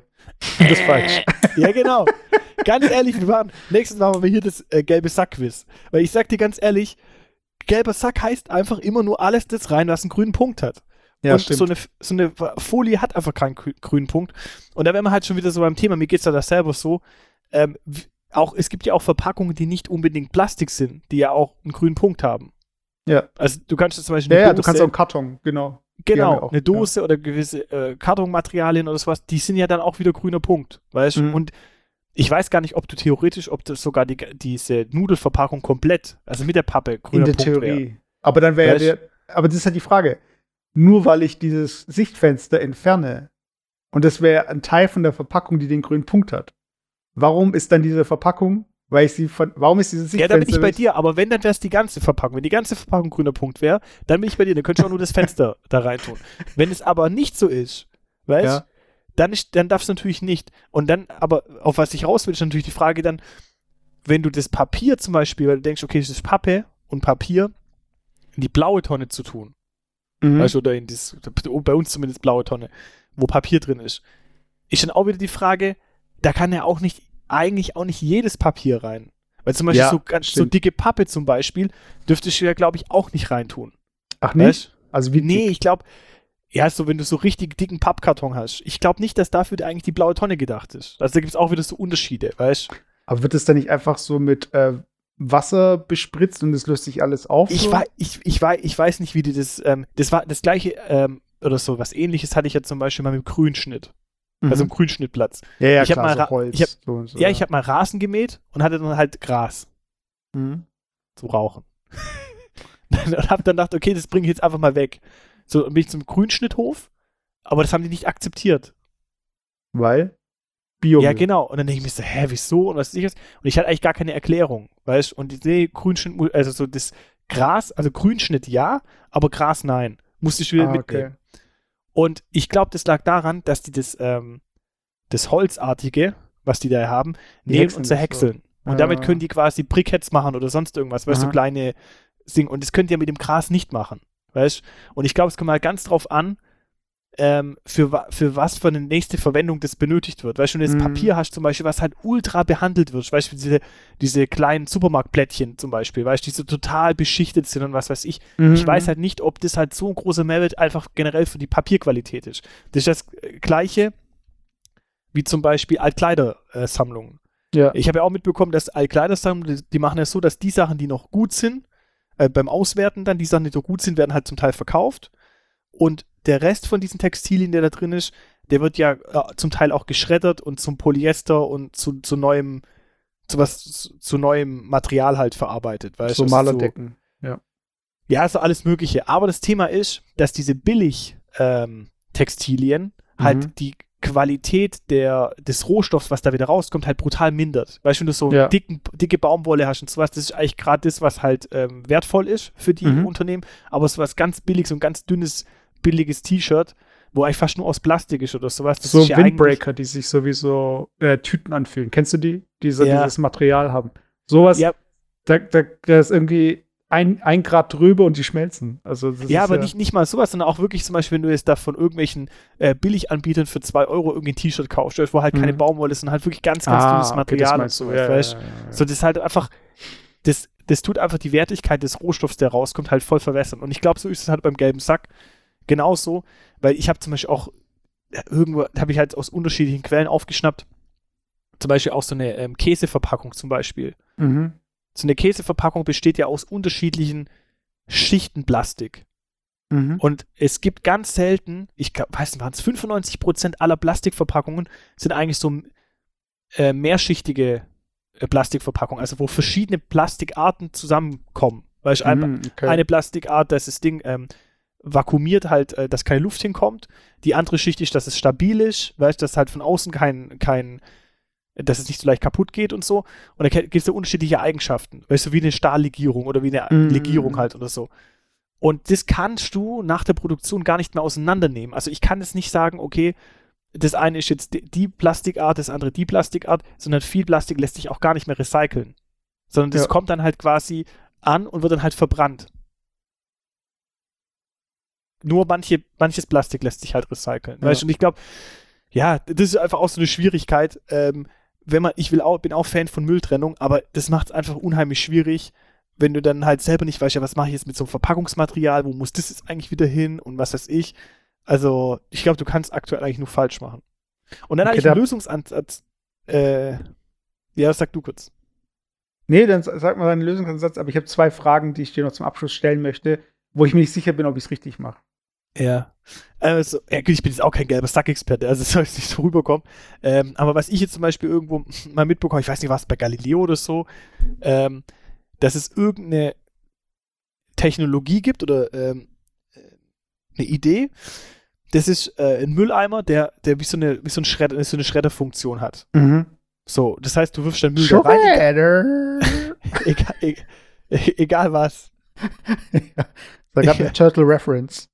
Das ist falsch. ja, genau. Ganz ehrlich, wir machen, nächstes Mal machen wir hier das äh, gelbe Sack-Quiz. Weil ich sag dir ganz ehrlich, gelber Sack heißt einfach immer nur alles das rein, was einen grünen Punkt hat. Ja, und stimmt. so eine, so eine Folie hat einfach keinen grü- grünen Punkt. Und da wären wir halt schon wieder so beim Thema, mir geht's ja da selber so. Ähm, auch, es gibt ja auch Verpackungen, die nicht unbedingt Plastik sind, die ja auch einen grünen Punkt haben. Ja. Also du kannst zum Beispiel ja, ja, du kannst Dose- auch einen Karton, genau. Genau, auch, eine Dose oder gewisse äh, Kartonmaterialien oder sowas, die sind ja dann auch wieder grüner Punkt, weißt du? Mhm. Und ich weiß gar nicht, ob du theoretisch, ob das sogar die, diese Nudelverpackung komplett, also mit der Pappe, grüner In der Punkt. Theorie. Aber dann wäre ja der, aber das ist halt die Frage. Nur weil ich dieses Sichtfenster entferne und das wäre ein Teil von der Verpackung, die den grünen Punkt hat. Warum ist dann diese Verpackung, weil ich sie von, warum ist dieses Ja, Sichtfenster? dann bin ich bei dir, aber wenn, dann wäre es die ganze Verpackung. Wenn die ganze Verpackung grüner Punkt wäre, dann bin ich bei dir, dann könntest du auch nur das Fenster da rein tun. Wenn es aber nicht so ist, weißt Ja. dann, ist, dann darfst du natürlich nicht. Und dann, aber auf was ich raus will, ist natürlich die Frage dann, wenn du das Papier zum Beispiel, weil du denkst, okay, das ist Pappe und Papier, in die blaue Tonne zu tun, Mhm. weißt du, oder in das, bei uns zumindest blaue Tonne, wo Papier drin ist, ist dann auch wieder die Frage, da kann ja auch nicht, eigentlich auch nicht jedes Papier rein. Weil zum Beispiel Ja, so, ganz, so dicke Pappe zum Beispiel, dürftest du ja, glaube ich, auch nicht reintun. Ach nicht? Weißt? Also wie Nee, ich glaube, ja, so wenn du so richtig dicken Pappkarton hast. Ich glaube nicht, dass dafür eigentlich die blaue Tonne gedacht ist. Also da gibt es auch wieder so Unterschiede, weißt du? Aber wird es dann nicht einfach so mit äh, Wasser bespritzt und es löst sich alles auf? Ich, so? wei ich, ich, wei ich weiß nicht, wie die das, ähm, das war das gleiche, ähm, oder so, was ähnliches hatte ich ja zum Beispiel mal mit dem Grünschnitt. Mhm. Also im Grünschnittplatz. ja, ja, ich hab klar, mal so Holz. ich hab- so und so, Ja, ich habe mal Rasen gemäht und hatte dann halt Gras Mhm. zum Rauchen. und hab dann gedacht, okay, das bringe ich jetzt einfach mal weg. So, dann bin ich zum Grünschnitthof, aber das haben die nicht akzeptiert. Weil? Bio. Ja, genau. Und dann denke ich mir so, hä, wieso? Und was ist das? Und ich hatte eigentlich gar keine Erklärung, weißt du? Und ich sehe Grünschnitt, also so das Gras, also Grünschnitt ja, aber Gras nein. Musste ich wieder Ah, mitnehmen. okay. Und ich glaube, das lag daran, dass die das, ähm, das Holzartige, was die da haben, Die nehmen und zerhäckseln. Und Ah. damit können die quasi Briketts machen oder sonst irgendwas, weißt du, so kleine Sing. Und das könnt ihr mit dem Gras nicht machen, weißt du? Und ich glaube, es kommt mal ganz drauf an, ähm, für, für was für eine nächste Verwendung das benötigt wird. Du, wenn du Mhm. das Papier hast zum Beispiel, was halt ultra behandelt wird, weißt du, diese, diese kleinen Supermarktplättchen zum Beispiel, weißt du, die so total beschichtet sind und was weiß ich. Mhm. Ich weiß halt nicht, ob das halt so ein großer Mehrwert einfach generell für die Papierqualität ist. Das ist das äh, Gleiche wie zum Beispiel Altkleidersammlungen. Ja. Ich habe ja auch mitbekommen, dass Altkleidersammlungen, die, machen es so, dass die Sachen, die noch gut sind, äh, beim Auswerten dann, die Sachen, die noch gut sind, werden halt zum Teil verkauft. Und der Rest von diesen Textilien, der da drin ist, der wird ja äh, zum Teil auch geschreddert und zum Polyester und zu, zu neuem, zu was, zu, zu neuem Material halt verarbeitet. Weißt, so Malerdecken. ja, also alles Mögliche. Aber das Thema ist, dass diese Billig-Textilien halt Mhm. die Qualität der, des Rohstoffs, was da wieder rauskommt, halt brutal mindert. Weißt du, wenn du so Ja. dicken, dicke Baumwolle hast und sowas, das ist eigentlich gerade das, was halt ähm, wertvoll ist für die Mhm. Unternehmen. Aber so was ganz billiges und ganz dünnes, billiges T-Shirt, wo eigentlich fast nur aus Plastik ist oder sowas. Das so ist ja Windbreaker, die sich sowieso äh, Tüten anfühlen. Kennst du die? Die so Ja. dieses Material haben. Sowas, Ja. da, da, da ist irgendwie ein, ein Grad drüber und die schmelzen. Also Ja, aber nicht, nicht mal sowas, sondern auch wirklich zum Beispiel, wenn du jetzt da von irgendwelchen äh, Billiganbietern für 2 Euro irgendwie ein T-Shirt kaufst, wo halt keine Mhm. Baumwolle ist, sondern halt wirklich ganz, ganz Ah, dünnes okay, Material und meinst du. sowas, Ja, weißt ja, ja, ja. So, das ist halt einfach, das, das tut einfach die Wertigkeit des Rohstoffs, der rauskommt, halt voll verwässern. Und ich glaube, so ist es halt beim gelben Sack genauso, weil ich habe zum Beispiel auch, ja, irgendwo habe ich halt aus unterschiedlichen Quellen aufgeschnappt, zum Beispiel auch so eine ähm, Käseverpackung zum Beispiel. Mhm. So eine Käseverpackung besteht ja aus unterschiedlichen Schichten Plastik. Mhm. Und es gibt ganz selten, ich weiß nicht, waren es 95% aller Plastikverpackungen sind eigentlich so äh, mehrschichtige äh, Plastikverpackungen, also wo verschiedene Plastikarten zusammenkommen. Weißt Mhm, okay. eine Plastikart, das Ding ähm, vakuumiert halt, äh, dass keine Luft hinkommt. Die andere Schicht ist, dass es stabil ist, weißt du, dass halt von außen kein, kein, dass es nicht so leicht kaputt geht und so. Und da gibt es ja unterschiedliche Eigenschaften. Weißt du, wie eine Stahllegierung oder wie eine Mhm. Legierung halt oder so. Und das kannst du nach der Produktion gar nicht mehr auseinandernehmen. Also ich kann jetzt nicht sagen, okay, das eine ist jetzt die, die Plastikart, das andere die Plastikart, sondern viel Plastik lässt sich auch gar nicht mehr recyceln. Sondern das Ja. kommt dann halt quasi an und wird dann halt verbrannt. Nur manche, manches Plastik lässt sich halt recyceln. Ja. Weißt du, und ich glaube, ja, das ist einfach auch so eine Schwierigkeit. Ähm, wenn man, ich will auch, bin auch Fan von Mülltrennung, aber das macht es einfach unheimlich schwierig, wenn du dann halt selber nicht weißt, ja, was mache ich jetzt mit so einem Verpackungsmaterial, wo muss das jetzt eigentlich wieder hin und was weiß ich. Also, ich glaube, du kannst aktuell eigentlich nur falsch machen. Und dann Okay, eigentlich ein da- Lösungsansatz. Äh, ja, das sag du kurz. Nee, dann sag mal deinen Lösungsansatz, aber ich habe zwei Fragen, die ich dir noch zum Abschluss stellen möchte, wo ich mir nicht sicher bin, ob ich es richtig mache. Ja. Also, ich bin jetzt auch kein gelber Sack-Experte, also es soll jetzt nicht so rüberkommen. Ähm, aber was ich jetzt zum Beispiel irgendwo mal mitbekomme, ich weiß nicht, was bei Galileo oder so, ähm, dass es irgendeine Technologie gibt oder ähm, äh, eine Idee. Das ist äh, ein Mülleimer, der, der wie so eine, wie so, ein Schredder, so eine Schredderfunktion hat. Mhm. So, das heißt, du wirfst deinen Müll da rein, egal, egal, egal was. Da gab eine Turtle Reference.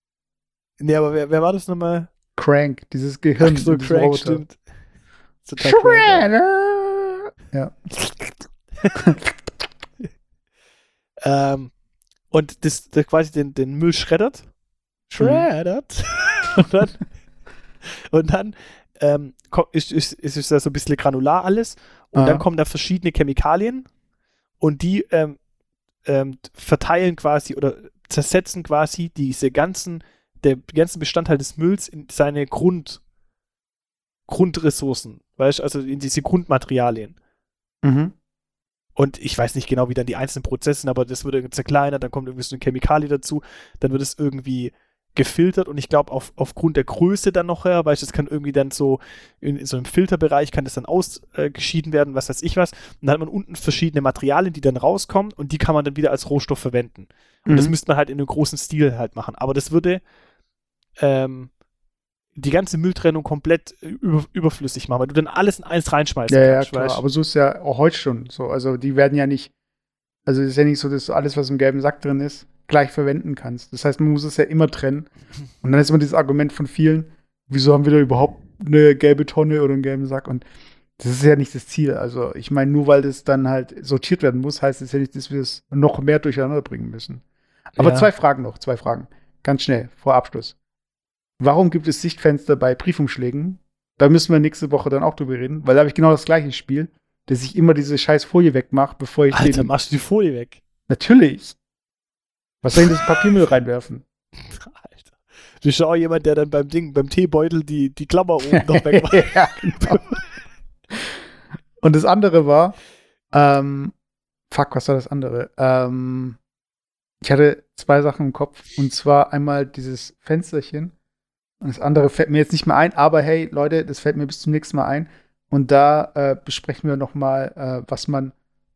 Nee, aber wer, wer war das nochmal? Crank, dieses Gehirn. Ach so, Crank, Roboter. stimmt. Shredder. Ja. Ähm, und das, das quasi den, den Müll schreddert. Schreddert. und dann, und dann ähm, ist, ist, ist es da so ein bisschen granular alles. Und Aha. dann kommen da verschiedene Chemikalien und die ähm, ähm, verteilen quasi oder zersetzen quasi diese ganzen, der ganzen Bestandteil des Mülls in seine Grund, Grundressourcen, weißt du, also in diese Grundmaterialien. Mhm. Und ich weiß nicht genau, wie dann die einzelnen Prozesse sind, aber das wird irgendwie zerkleinert, dann kommt irgendwie so eine Chemikalie dazu, dann wird es irgendwie gefiltert und ich glaube auf, aufgrund der Größe dann noch her, weil das kann irgendwie dann so in, in so einem Filterbereich kann das dann ausgeschieden werden, was weiß ich was. Und dann hat man unten verschiedene Materialien, die dann rauskommen und die kann man dann wieder als Rohstoff verwenden. Und das Mhm. müsste man halt in einem großen Stil halt machen. Aber das würde ähm, die ganze Mülltrennung komplett äh, über, überflüssig machen, weil du dann alles in eins reinschmeißt. Ja, ja, klar. Aber so ist ja auch heute schon so. Also die werden ja nicht, also es ist ja nicht so, dass du alles, was im gelben Sack drin ist, gleich verwenden kannst. Das heißt, man muss es ja immer trennen. Und dann ist immer dieses Argument von vielen, wieso haben wir da überhaupt eine gelbe Tonne oder einen gelben Sack? Und das ist ja nicht das Ziel. Also ich meine, nur weil das dann halt sortiert werden muss, heißt es ja nicht, dass wir es noch mehr durcheinander bringen müssen. Aber Ja. zwei Fragen noch, zwei Fragen. Ganz schnell, vor Abschluss. Warum gibt es Sichtfenster bei Briefumschlägen? Da müssen wir nächste Woche dann auch drüber reden, weil da habe ich genau das gleiche Spiel, dass ich immer diese scheiß Folie wegmache, bevor ich Alter, den. machst du die Folie weg. Natürlich. Was soll ich in das Papiermüll reinwerfen? Alter. Du bist ja auch jemand, der dann beim Ding, beim Teebeutel die, die Klammer oben noch wegmacht. ja, genau. Und das andere war, ähm, fuck, was war das andere? Ähm, ich hatte zwei Sachen im Kopf. Und zwar einmal dieses Fensterchen. Und das andere fällt mir jetzt nicht mehr ein, aber hey, Leute, das fällt mir bis zum nächsten Mal ein. Und da äh, besprechen wir noch mal, äh, was man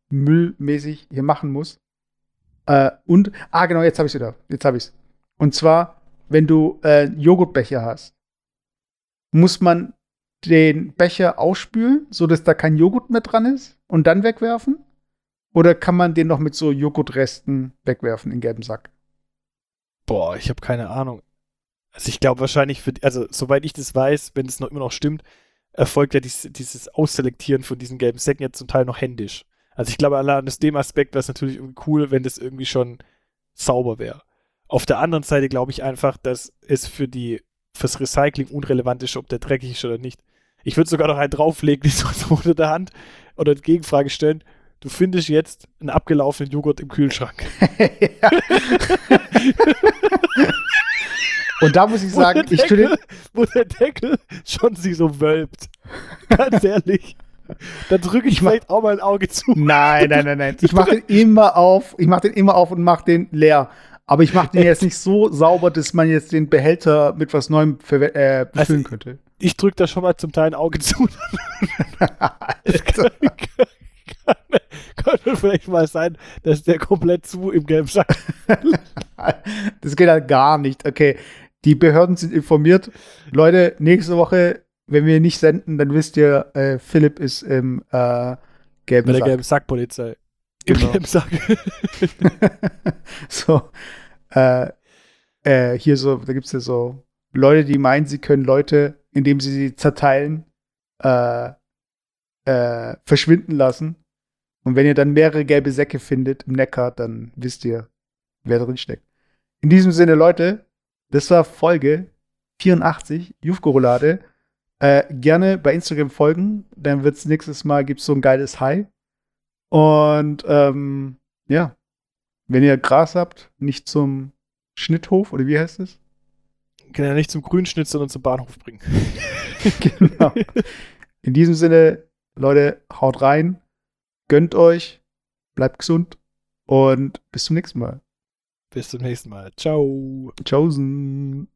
müllmäßig hier machen muss. Äh, und, ah, genau, jetzt habe ich es wieder. Jetzt habe ich es. Und zwar, wenn du äh, Joghurtbecher hast, muss man den Becher ausspülen, sodass da kein Joghurt mehr dran ist und dann wegwerfen? Oder kann man den noch mit so Joghurtresten wegwerfen in gelben Sack? Boah, ich habe keine Ahnung. Also ich glaube wahrscheinlich, für, also soweit ich das weiß, wenn es noch immer noch stimmt, erfolgt ja dies, dieses Ausselektieren von diesen gelben Säcken jetzt zum Teil noch händisch. Also ich glaube, allein aus dem Aspekt wäre es natürlich irgendwie cool, wenn das irgendwie schon sauber wäre. Auf der anderen Seite glaube ich einfach, dass es für die fürs Recycling unrelevant ist, ob der dreckig ist oder nicht. Ich würde sogar noch einen drauflegen, die so unter der Hand oder die Gegenfrage stellen. Du findest jetzt einen abgelaufenen Joghurt im Kühlschrank. Und da muss ich sagen, der ich Deckel- wo der Deckel schon sich so wölbt. Ganz ehrlich. Da drücke ich mach- vielleicht auch mal ein Auge zu. Nein, nein, nein, nein. Ich mache den immer auf. Ich mache den immer auf und mache den leer. Aber ich mache den jetzt nicht so sauber, dass man jetzt den Behälter mit was Neuem äh, befüllen Also, könnte. Ich drücke da schon mal zum Teil ein Auge zu. Kann vielleicht mal sein, dass der komplett zu im gelben Sack. Das geht halt gar nicht. Okay, die Behörden sind informiert. Leute, nächste Woche, wenn wir nicht senden, dann wisst ihr, äh, Philipp ist im äh, gelben Mit der Sack. gelben Sackpolizei. Im Genau. gelben Sack. so, äh, äh, hier so, da gibt es ja so Leute, die meinen, sie können Leute, indem sie sie zerteilen, äh, äh, verschwinden lassen. Und wenn ihr dann mehrere gelbe Säcke findet im Neckar, dann wisst ihr, wer drin steckt. In diesem Sinne, Leute, das war Folge 84, Jufko-Roulade. Äh, gerne bei Instagram folgen, dann wird's nächstes Mal gibt's so ein geiles High. Und ähm, ja, wenn ihr Gras habt, nicht zum Schnitthof oder wie heißt es? Kann ja nicht zum Grünschnitt, sondern zum Bahnhof bringen. genau. In diesem Sinne, Leute, haut rein, gönnt euch, bleibt gesund und bis zum nächsten Mal. Bis zum nächsten Mal. Ciao. Tschaußen.